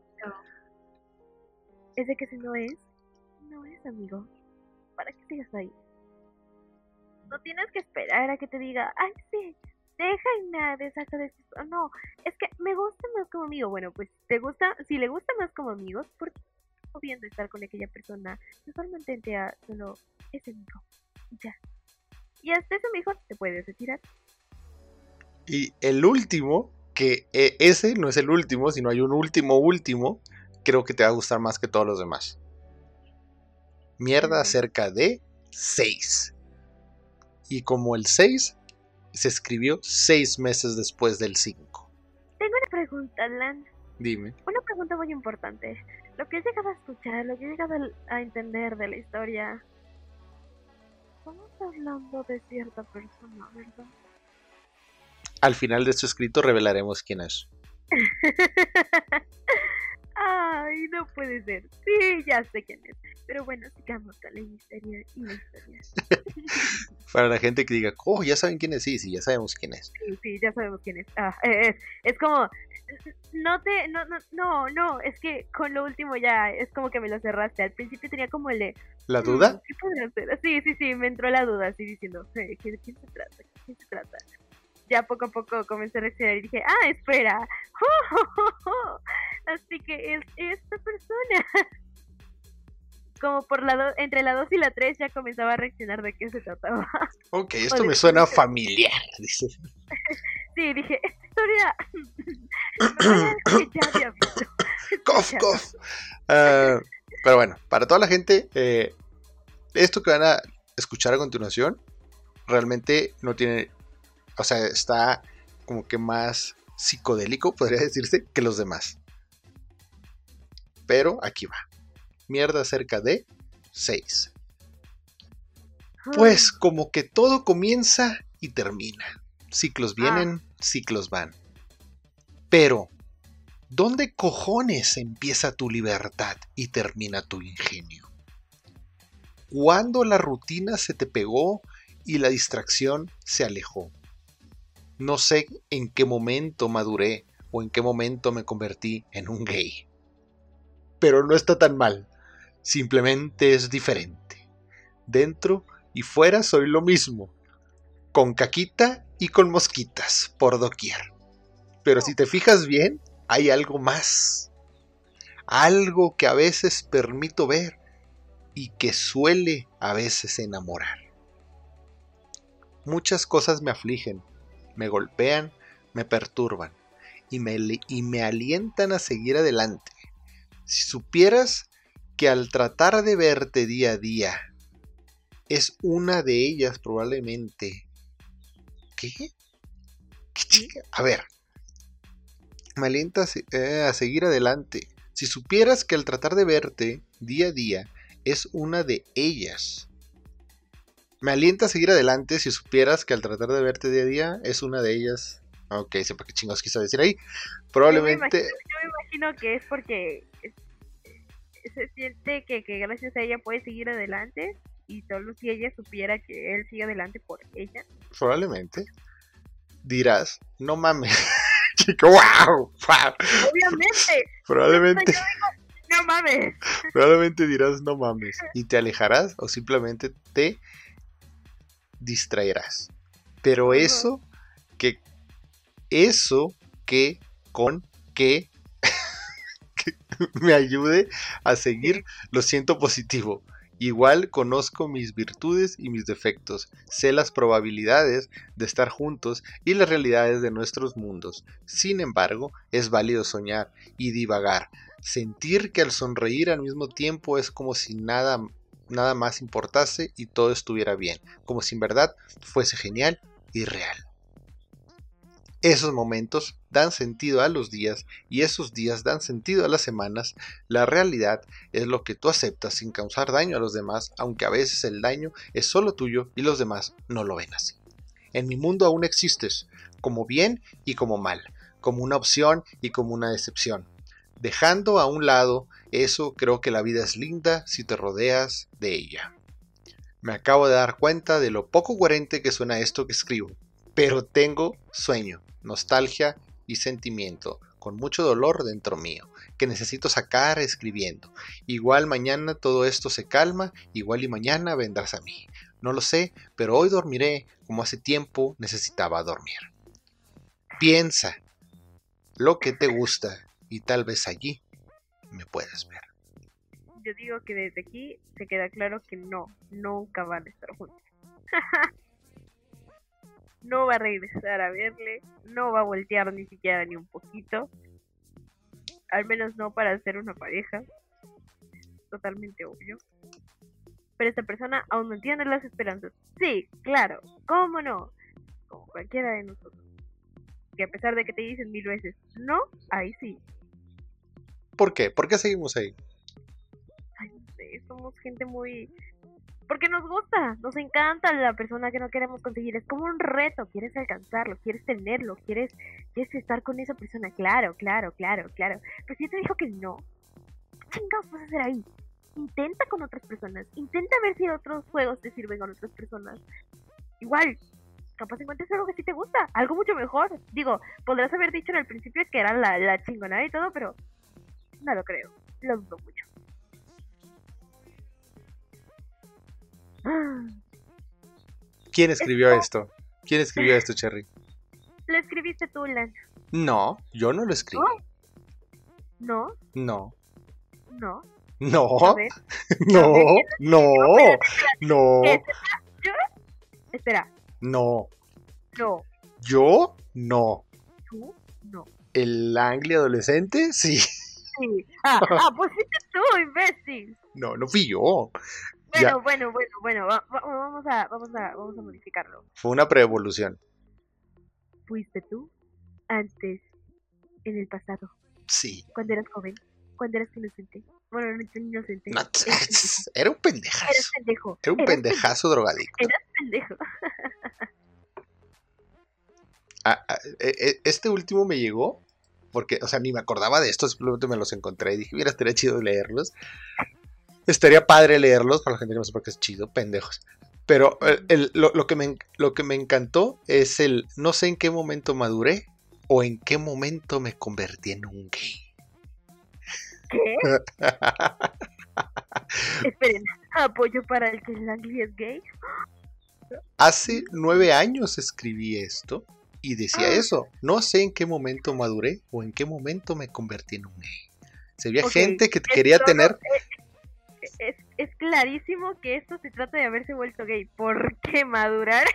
[SPEAKER 1] Es de que si no es, no es amigo. ¿Para qué sigas ahí? No tienes que esperar a que te diga, ay sí, deja y me deshaga de esto. No, es que me gusta más como amigo. Bueno, pues te gusta, si le gusta más como amigos, ¿por qué no viendo estar con aquella persona? Mejor mantente a solo ese amigo. Ya. Y hasta eso mejor te puedes retirar.
[SPEAKER 2] Y el último, que eh, ese no es el último, sino hay un último último, creo que te va a gustar más que todos los demás. Mierda acerca de 6. Y como el 6 se escribió 6 meses después del 5.
[SPEAKER 1] Tengo una pregunta, Alan.
[SPEAKER 2] Dime.
[SPEAKER 1] Una pregunta muy importante. Lo que he llegado a escuchar, lo que he llegado a entender de la historia. Estamos hablando de cierta persona, ¿verdad?
[SPEAKER 2] Al final de este escrito revelaremos quién es. <laughs>
[SPEAKER 1] Ay, no puede ser. Sí, ya sé quién es. Pero bueno, sigamos con la misterio y la historia. <laughs>
[SPEAKER 2] Para la gente que diga, oh, ya saben quién es. Sí, sí, ya sabemos quién es.
[SPEAKER 1] Sí, sí, ya sabemos quién es. Ah, eh, es, es como, no te, no, no, no, no, es que con lo último ya es como que me lo cerraste. Al principio tenía como el de,
[SPEAKER 2] ¿La
[SPEAKER 1] "Hmm,
[SPEAKER 2] duda?
[SPEAKER 1] ¿Qué ser? Sí, sí, sí, me entró la duda, así diciendo, "Eh, ¿de quién se trata? ¿De quién se trata? Ya poco a poco comencé a reaccionar y dije, ah, espera. <laughs> Así que es esta persona. <laughs> Como por la do- entre la 2 y la 3 ya comenzaba a reaccionar de qué se trataba. <laughs>
[SPEAKER 2] Ok, esto me suena familiar. Dice.
[SPEAKER 1] Sí, dije, esta historia que ya había visto.
[SPEAKER 2] Cof, cof. Ah, pero bueno, para toda la gente, eh, esto que van a escuchar a continuación realmente no tiene, o sea, está como que más psicodélico, podría decirse, que los demás. Pero aquí va. Mierda acerca de 6. Pues como que todo comienza y termina. Ciclos vienen, ciclos van. Pero, ¿dónde cojones empieza tu libertad y termina tu ingenio? ¿Cuándo la rutina se te pegó y la distracción se alejó? No sé en qué momento maduré o en qué momento me convertí en un gay. Pero no está tan mal. Simplemente es diferente. Dentro y fuera soy lo mismo. Con caquita y con mosquitas por doquier. Pero si te fijas bien, hay algo más. Algo que a veces permito ver y que suele a veces enamorar. Muchas cosas me afligen, me golpean, me perturban y me, y me alientan a seguir adelante. Si supieras que al tratar de verte día a día, es una de ellas probablemente. ¿Qué? ¿Qué chica? A ver. Me alienta a, se- eh, a seguir adelante. Si supieras que al tratar de verte día a día es una de ellas. Me alienta a seguir adelante si supieras que al tratar de verte día a día es una de ellas. Ok, sepa qué chingos quiso decir ahí. Probablemente.
[SPEAKER 1] Yo me imagino que es porque se siente que, que gracias a ella puede seguir adelante y solo si ella supiera que él sigue adelante por ella.
[SPEAKER 2] Probablemente. Dirás, no mames. <laughs> Chico, wow, wow.
[SPEAKER 1] Obviamente, <laughs>
[SPEAKER 2] Probablemente.
[SPEAKER 1] yo digo, no mames.
[SPEAKER 2] Probablemente dirás no mames y te alejarás o simplemente te distraerás. Pero eso que eso que con que, <laughs> que me ayude a seguir lo siento positivo. Igual conozco mis virtudes y mis defectos, sé las probabilidades de estar juntos y las realidades de nuestros mundos. Sin embargo, es válido soñar y divagar, sentir que al sonreír al mismo tiempo es como si nada, nada más importase y todo estuviera bien, como si en verdad fuese genial y real. Esos momentos dan sentido a los días y esos días dan sentido a las semanas. La realidad es lo que tú aceptas sin causar daño a los demás, aunque a veces el daño es solo tuyo y los demás no lo ven así. En mi mundo aún existes, como bien y como mal, como una opción y como una decepción. Dejando a un lado eso, creo que la vida es linda si te rodeas de ella. Me acabo de dar cuenta de lo poco coherente que suena esto que escribo, pero tengo sueño, nostalgia y sentimiento, con mucho dolor dentro mío, que necesito sacar escribiendo. Igual mañana todo esto se calma, igual y mañana vendrás a mí. No lo sé, pero hoy dormiré como hace tiempo necesitaba dormir. Piensa lo que te gusta y tal vez allí me puedas ver.
[SPEAKER 1] Yo digo que desde aquí se queda claro que no, nunca van a estar juntos. <laughs> no va a regresar a verle, no va a voltear ni siquiera ni un poquito. al menos no para ser una pareja. Totalmente obvio. Pero esta persona aún no tiene las esperanzas. Sí, claro, ¿cómo no? Como cualquiera de nosotros. Que a pesar de que te dicen mil veces no, ahí sí.
[SPEAKER 2] ¿Por qué? ¿Por qué seguimos ahí?
[SPEAKER 1] Ay, no sé, somos gente muy... Porque nos gusta, nos encanta la persona que no queremos conseguir. Es como un reto, quieres alcanzarlo, quieres tenerlo, quieres, quieres estar con esa persona. Claro, claro, claro, claro. Pero si te dijo que no, ¿qué chingados vas a hacer ahí? Intenta con otras personas, intenta ver si otros juegos te sirven con otras personas. Igual, capaz encuentres algo que sí te gusta, algo mucho mejor. Digo, podrás haber dicho en el principio que era la, la chingonada y todo, pero no lo creo, lo dudo mucho. <gasps>
[SPEAKER 2] ¿Quién escribió esto? ¿Quién escribió esto, Cherry?
[SPEAKER 1] Lo escribiste tú, Lan.
[SPEAKER 2] No, yo no lo escribí.
[SPEAKER 1] ¿No?
[SPEAKER 2] No,
[SPEAKER 1] ¿No?
[SPEAKER 2] no, no, <laughs> no, no.
[SPEAKER 1] Espera,
[SPEAKER 2] no.
[SPEAKER 1] no.
[SPEAKER 2] ¿Yo? No.
[SPEAKER 1] ¿Tú? No.
[SPEAKER 2] ¿El Anglia adolescente? Sí. <laughs>
[SPEAKER 1] Sí. Ah, ah, pusiste tú, imbécil.
[SPEAKER 2] No, no fui yo.
[SPEAKER 1] Bueno,
[SPEAKER 2] Ya.
[SPEAKER 1] bueno, bueno, bueno, va- va- vamos a, vamos a, vamos a modificarlo.
[SPEAKER 2] Fue una preevolución.
[SPEAKER 1] Fuiste tú antes, en el pasado,
[SPEAKER 2] Sí.
[SPEAKER 1] cuando eras joven, cuando eras inocente. Bueno, no inocente.
[SPEAKER 2] No,
[SPEAKER 1] eras <laughs> pendejo.
[SPEAKER 2] era un
[SPEAKER 1] Eras
[SPEAKER 2] pendejazo.
[SPEAKER 1] pendejo.
[SPEAKER 2] Era un
[SPEAKER 1] eras
[SPEAKER 2] pendejazo drogadicto.
[SPEAKER 1] pendejo. <laughs>
[SPEAKER 2] Ah, ah, e- e- Este último me llegó porque, o sea, ni me acordaba de esto, simplemente me los encontré y dije, mira, estaría chido leerlos. Estaría padre leerlos, para la gente que no sepa qué es chido, pendejos. Pero el- el- lo, lo que me, lo que me encantó es el, no sé en qué momento maduré o en qué momento me convertí en un gay.
[SPEAKER 1] ¿Qué? <laughs> Esperen, apoyo para el que Langley es gay.
[SPEAKER 2] Hace nueve años escribí esto y decía
[SPEAKER 1] Ah.
[SPEAKER 2] eso. No sé en qué momento maduré o en qué momento me convertí en un gay. Se había
[SPEAKER 1] Ok,
[SPEAKER 2] gente que quería
[SPEAKER 1] todo-
[SPEAKER 2] tener...
[SPEAKER 1] Es, es clarísimo que esto se trata de haberse vuelto gay. ¿Por qué madurar?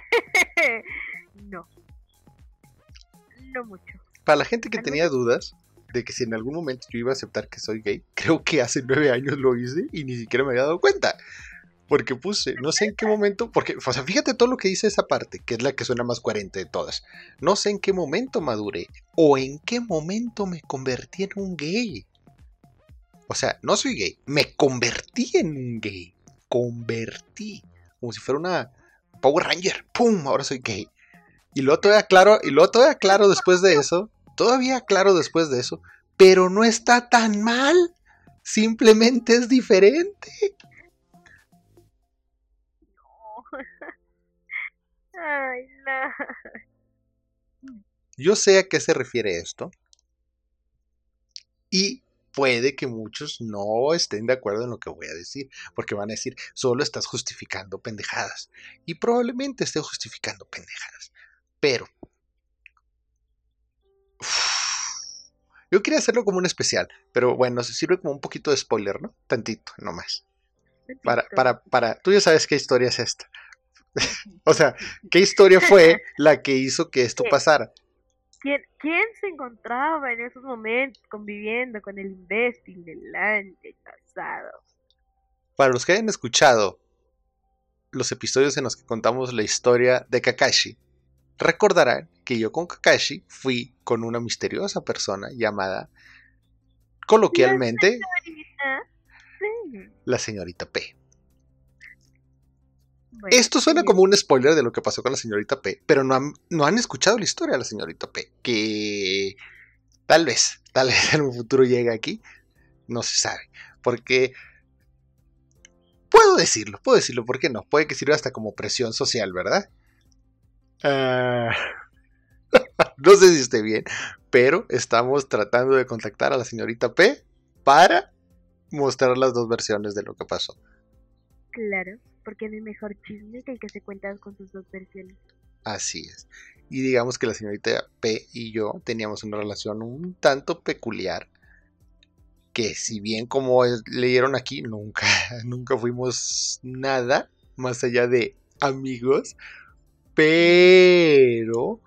[SPEAKER 1] <laughs> no. No mucho.
[SPEAKER 2] Para la gente que tenía dudas de que si en algún momento yo iba a aceptar que soy gay, <laughs> creo que hace nueve años lo hice y ni siquiera me había dado cuenta. Porque puse, no sé en qué momento, porque, o sea, fíjate todo lo que dice esa parte, que es la que suena más coherente de todas. No sé en qué momento maduré o en qué momento me convertí en un gay. O sea, no soy gay, me convertí en un gay. Convertí. Como si fuera una Power Ranger. ¡Pum! Ahora soy gay. Y luego todavía claro, y luego todavía claro después de eso, todavía claro después de eso, pero no está tan mal. Simplemente es diferente.
[SPEAKER 1] Ay, no.
[SPEAKER 2] Yo sé a qué se refiere esto. Y puede que muchos no estén de acuerdo en lo que voy a decir, porque van a decir, solo estás justificando pendejadas. Y probablemente esté justificando pendejadas. Pero... <sighs> Yo quería hacerlo como un especial, pero bueno, se sirve como un poquito de spoiler, ¿no? Tantito, nomás. Para, para, para, tú ya sabes qué historia es esta. <laughs> o sea, ¿qué historia fue la que hizo que esto pasara?
[SPEAKER 1] ¿Quién, ¿Quién se encontraba en esos momentos conviviendo con el imbécil del año pasado?
[SPEAKER 2] Para los que hayan escuchado los episodios en los que contamos la historia de Kakashi, recordarán que yo con Kakashi fui con una misteriosa persona llamada coloquialmente
[SPEAKER 1] Ah, sí.
[SPEAKER 2] la señorita P. Esto suena como un spoiler de lo que pasó con la señorita P, pero no han, no han escuchado la historia de la señorita P, que tal vez, tal vez en un futuro llegue aquí, no se sabe, porque puedo decirlo, puedo decirlo, ¿por qué no? Puede que sirva hasta como presión social, ¿verdad? Ah, <laughs> no sé si esté bien, pero estamos tratando de contactar a la señorita P para mostrar las dos versiones de lo que pasó.
[SPEAKER 1] Claro, porque no hay mejor chisme que el que se cuenta con sus dos versiones.
[SPEAKER 2] Así es. Y digamos que la señorita P y yo teníamos una relación un tanto peculiar. Que si bien como leyeron aquí, nunca, <laughs> nunca fuimos nada más allá de amigos. Pero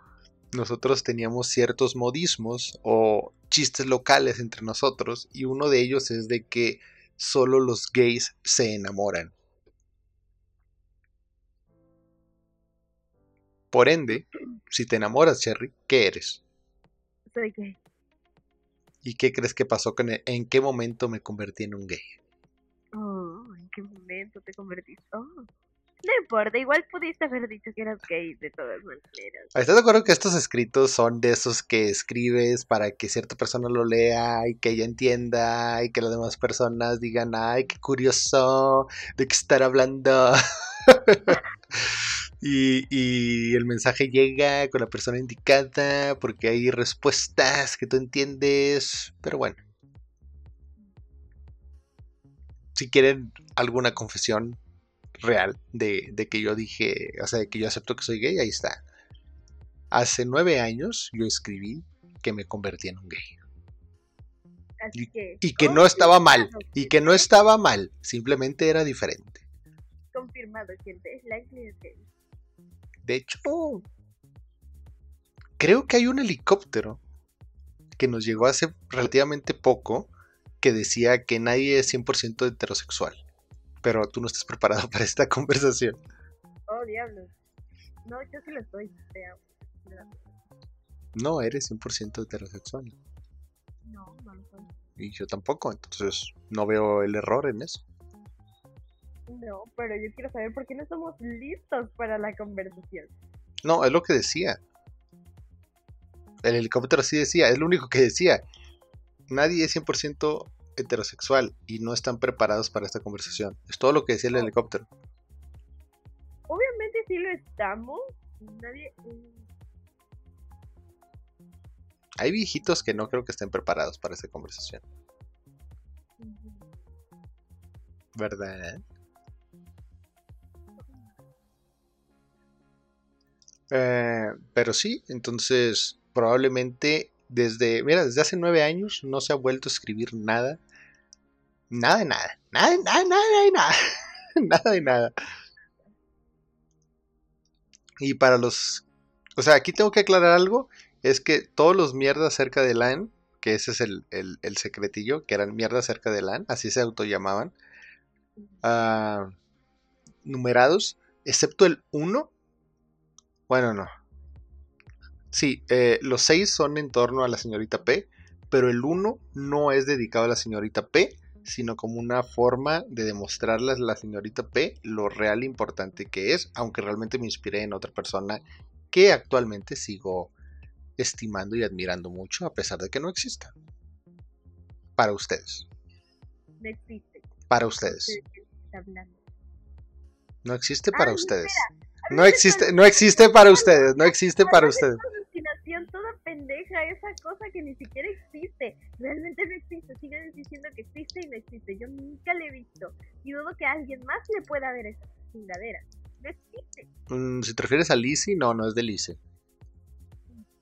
[SPEAKER 2] nosotros teníamos ciertos modismos o chistes locales entre nosotros y uno de ellos es de que solo los gays se enamoran. Por ende, si te enamoras, Cherry, ¿qué eres?
[SPEAKER 1] Soy gay.
[SPEAKER 2] ¿Y qué crees que pasó con él? ¿En qué momento me convertí en un gay?
[SPEAKER 1] Oh, ¿en qué momento te convertiste? Oh. No importa, igual pudiste haber dicho que eras gay de todas maneras.
[SPEAKER 2] ¿Estás de acuerdo que estos escritos son de esos que escribes para que cierta persona lo lea y que ella entienda y que las demás personas digan, ay, qué curioso de qué estar hablando? <laughs> y, y el mensaje llega con la persona indicada porque hay respuestas que tú entiendes, pero bueno. Si quieren alguna confesión, real de, de, que yo dije, o sea, de que yo acepto que soy gay, ahí está. Hace nueve años yo escribí que me convertí en un gay.
[SPEAKER 1] Que,
[SPEAKER 2] Y que no estaba mal, y que no estaba mal, simplemente era diferente.
[SPEAKER 1] Confirmado, gente, es gay.
[SPEAKER 2] De hecho, creo que hay un helicóptero que nos llegó hace relativamente poco que decía que nadie es 100% heterosexual pero tú no estás preparado <laughs> para esta conversación.
[SPEAKER 1] Oh, diablos. No, yo sí lo estoy.
[SPEAKER 2] No eres 100% heterosexual.
[SPEAKER 1] No, no lo soy.
[SPEAKER 2] Y yo tampoco, entonces no veo el error en eso.
[SPEAKER 1] No, pero yo quiero saber por qué no estamos listos para la conversación.
[SPEAKER 2] No, es lo que decía. El helicóptero sí decía, es lo único que decía. Nadie es 100% heterosexual y no están preparados para esta conversación. Es todo lo que decía el helicóptero.
[SPEAKER 1] Obviamente sí lo estamos. Nadie...
[SPEAKER 2] Hay viejitos que no creo que estén preparados para esta conversación. ¿Verdad? Eh, pero sí, entonces probablemente desde, mira, desde hace nueve años no se ha vuelto a escribir nada. Nada de nada. Nada, de nada, nada de nada. <laughs> nada de nada. Y para los... O sea, aquí tengo que aclarar algo. Es que todos los mierdas cerca de LAN, que ese es el, el, secretillo, que eran mierdas cerca de LAN, así se autollamaban, uh, numerados, excepto el 1. Bueno, no, Sí, eh, los seis son en torno a la señorita P, pero el 1 no es dedicado a la señorita P, sino como una forma de demostrarle a la señorita P lo real e importante que es, aunque realmente me inspiré en otra persona que actualmente sigo estimando y admirando mucho, a pesar de que no exista. Para ustedes.
[SPEAKER 1] No existe.
[SPEAKER 2] Para ustedes. No existe
[SPEAKER 1] Ah,
[SPEAKER 2] para ustedes. No existe, no existe para ustedes, no existe para ustedes.
[SPEAKER 1] Alucinación toda pendeja, esa cosa que ni siquiera existe. Realmente no existe. Siguen diciendo que existe y no existe. Yo nunca le he visto. Y dudo que a alguien más le pueda ver esa chingadera. No existe.
[SPEAKER 2] Mm, si te refieres a Lizzie, no, no es de Lizzie.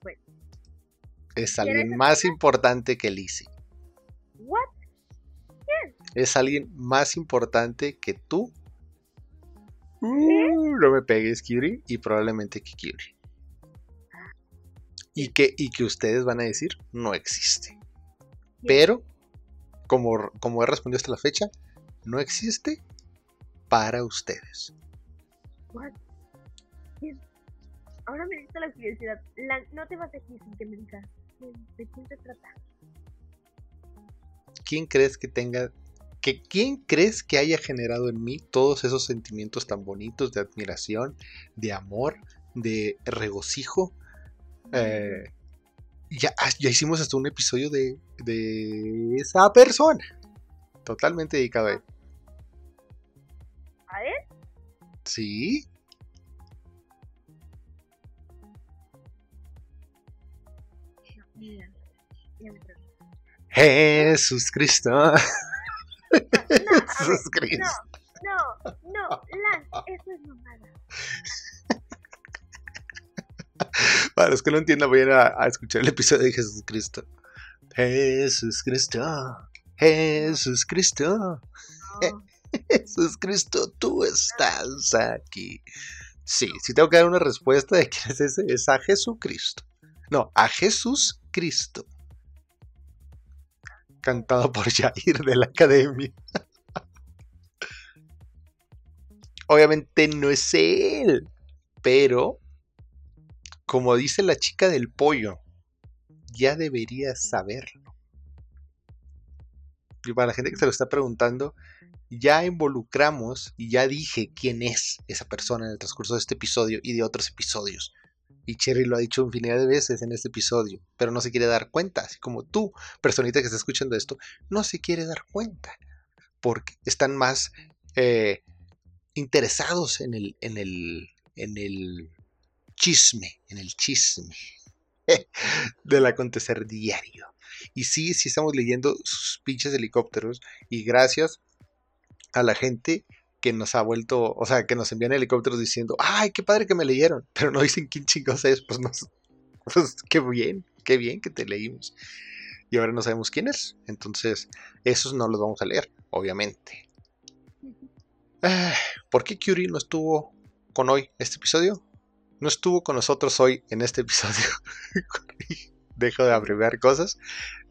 [SPEAKER 1] Bueno.
[SPEAKER 2] Es alguien más importante que Lizzie.
[SPEAKER 1] ¿What? ¿Quién?
[SPEAKER 2] Es alguien más importante que tú. Uh, no me pegues, Kyuri. Y probablemente que Kyuri. Y que, y que ustedes van a decir, no existe. Pero, como, como he respondido hasta la fecha, no existe para ustedes.
[SPEAKER 1] Ahora me diste la curiosidad. La, no te vas a decir sin que me digas. ¿De quién se trata?
[SPEAKER 2] ¿Quién crees que tenga que quién crees que haya generado en mí todos esos sentimientos tan bonitos de admiración, de amor, de regocijo. Eh, ya, ya, hicimos hasta un episodio de, de, esa persona. Totalmente dedicado a él.
[SPEAKER 1] ¿A él?
[SPEAKER 2] Sí. Jesús Cristo. <laughs> Jesús Cristo.
[SPEAKER 1] No, no, no, Lan, eso es mamada.
[SPEAKER 2] Para los que no entiendan, vayan a, a, escuchar el episodio de Jesús Cristo. Jesús Cristo. Jesús Cristo.
[SPEAKER 1] No.
[SPEAKER 2] Jesús Cristo, tú estás aquí. Sí, si tengo que dar una respuesta de quién es ese, es a Jesucristo. No, a Jesús Cristo. Cantado por Jair de la academia. Obviamente no es él, pero como dice la chica del pollo, ya deberías saberlo. Y para la gente que se lo está preguntando, ya involucramos y ya dije quién es esa persona en el transcurso de este episodio y de otros episodios. Y Cherry lo ha dicho infinidad de veces en este episodio, pero no se quiere dar cuenta, así como tú, personita que está escuchando esto, no se quiere dar cuenta, porque están más eh, interesados en el, en el, en el chisme, en el chisme <laughs> del acontecer diario. Y sí, sí estamos leyendo sus pinches helicópteros y gracias a la gente que nos ha vuelto, o sea, que nos envían helicópteros diciendo, ay, qué padre que me leyeron, <laughs> pero no dicen quién chingos es, pues, no, <laughs> pues qué bien, qué bien que te leímos. Y ahora no sabemos quién es, entonces esos no los vamos a leer, obviamente. Ah, ¿Por qué Curie no estuvo con hoy este episodio? No estuvo con nosotros hoy en este episodio. <laughs> Dejo de abreviar cosas.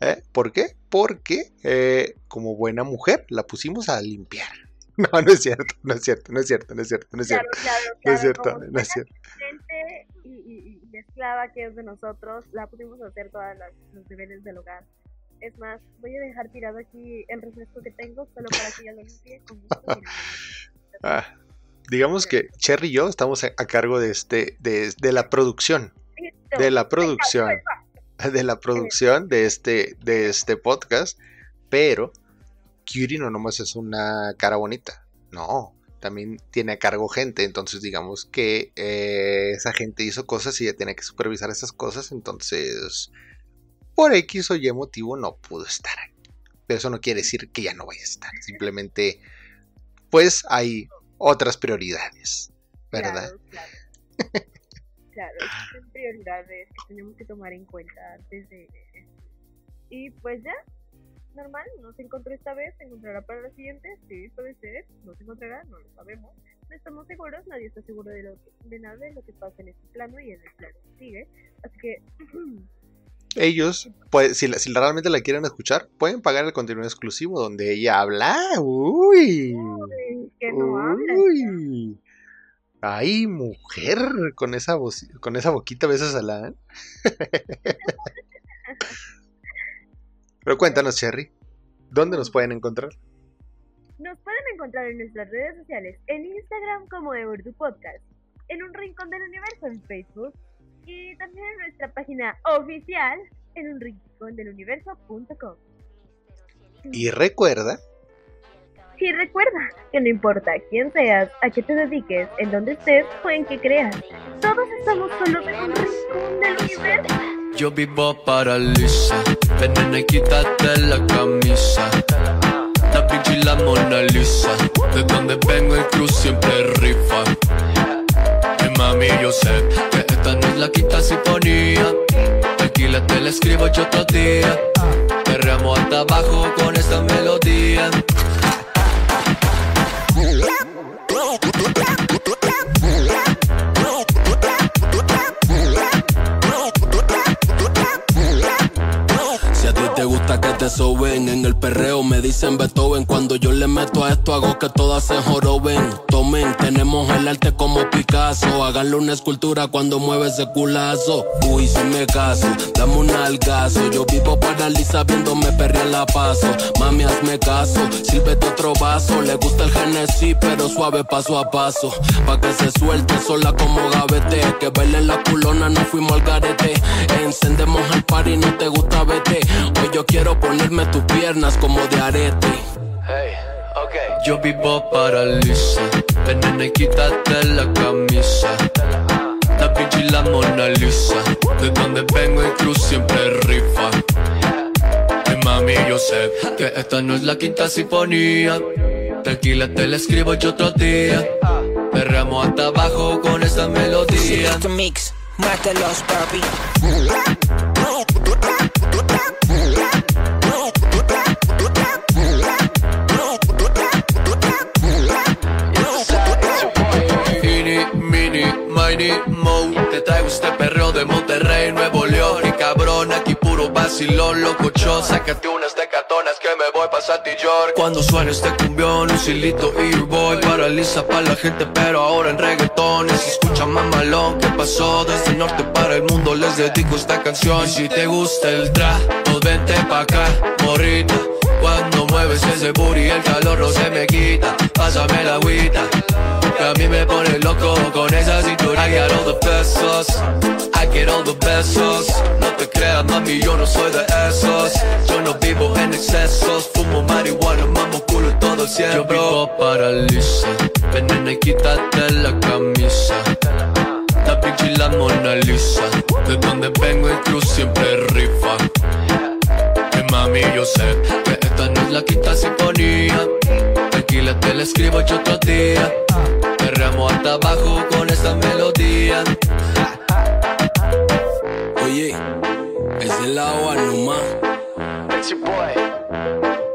[SPEAKER 2] ¿eh? ¿Por qué? Porque eh, como buena mujer la pusimos a limpiar. <laughs> No, no es cierto, no es cierto, no es cierto, no es cierto, no es cierto. No es cierto, no es cierto.
[SPEAKER 1] Y, y, y, esclava que es de nosotros, la pusimos a hacer todos los deberes del hogar. Es más, voy a dejar tirado aquí el refresco que tengo solo para que ella lo limpie con gusto. <laughs>
[SPEAKER 2] ah, digamos que Cherry y yo estamos a, cargo de este, de, de la producción. De la producción <laughs> de la producción de este, de este podcast, pero Curie no nomás es una cara bonita, no, también tiene a cargo gente, entonces digamos que eh, esa gente hizo cosas y ella tiene que supervisar esas cosas, entonces por X o Y motivo no pudo estar. Pero eso no quiere decir que ya no vaya a estar, simplemente pues hay otras prioridades, ¿verdad?
[SPEAKER 1] Claro, son prioridades que tenemos que tomar en cuenta antes. Y pues ya, normal, no se encontró esta vez, se encontrará para la siguiente, sí, puede ser, no se encontrará, no lo sabemos, no estamos seguros, nadie está seguro de, lo de nada de lo que pasa en este plano y en el plano sigue, así que... <clears throat>
[SPEAKER 2] Ellos, pues, si, si, realmente la quieren escuchar, pueden pagar el contenido exclusivo donde ella habla. Uy.
[SPEAKER 1] Uy que no habla.
[SPEAKER 2] Uy. Ay, mujer, con esa voz, con esa boquita a la. <laughs> Pero cuéntanos, Cherry, ¿dónde nos pueden encontrar?
[SPEAKER 1] Nos pueden encontrar en nuestras redes sociales, en Instagram como Eurdu Podcast, en un rincón del universo en Facebook y también en nuestra página oficial en un rincón del universo.com.
[SPEAKER 2] Y recuerda
[SPEAKER 1] y recuerda que no importa quién seas, a qué te dediques, en dónde estés o en qué creas, todos estamos solos en un rincón del universo.
[SPEAKER 4] Yo vivo para Lisa, ven y quítate la camisa. La pinche y la Mona Lisa, de donde vengo el cruz siempre rifa. Y mami, yo sé que esta no es la quinta sinfonía. Tranquila, te la escribo yo otro día. Perreamos hasta abajo con esta melodía. Te soben En el perreo me dicen Beethoven. Cuando yo le meto a esto, hago que todas se joroben. Tomen, tenemos el arte como Picasso. Háganle una escultura cuando mueve ese culazo. Uy, si me caso, dame un algazo. Yo vivo para Lisa viéndome perrear la paso. Mami, hazme caso, sírvete otro vaso. Le gusta el Genesis, pero suave paso a paso. Pa' que se suelte sola como gavete. Que baile la culona, no fuimos al garete. Encendemos el party, no te gusta vete. Hoy yo quiero ponerme tus piernas como de arete. Hey, okay. Yo vivo para Lisa, ven y quítate la camisa. La pinche y la Mona Lisa, de donde vengo el cruz siempre rifa. Y mami, yo sé que esta no es la quinta sinfonía. Tranquila, te la escribo yo otro día. Perramos hasta abajo con esta melodía. mix, mátalos, papi. Te traigo este perro de Monterrey, Nuevo León. Y cabrón, aquí puro vacilón, locochón. Sácate unas tecatonas que me voy pa' York. Cuando suena este cumbión, un silito y boy. Paraliza pa' la gente, pero ahora en reggaetones. Se escucha mamalón, ¿qué pasó? Desde el norte para el mundo les dedico esta canción. Y si te gusta el trap, pues vente pa' acá, morrita. Cuando mueves ese booty, el calor no se me quita. Pásame la agüita. Que a mí me pone loco con esa cintura. I got all the pesos. I get all the besos. No te creas, mami, yo no soy de esos. Yo no vivo en excesos. Fumo marihuana, mamo culo todo el cielo. Yo vivo paraliza. Venena y quítate la camisa. La pinche y la Mona Lisa. De donde vengo el cruz siempre rifa. Y mami, yo sé que esta no es la quinta sinfonía. Tranquila, te la escribo yo otro día. Perreamos hasta abajo con esta melodía. Oye, es del agua nomás.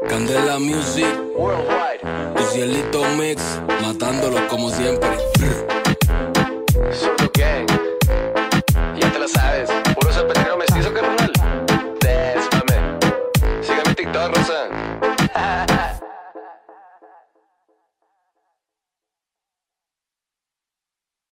[SPEAKER 4] Candela Music, Worldwide. Tu cielito mix, matándolo como siempre.
[SPEAKER 5] Solo gang. Ya te lo sabes.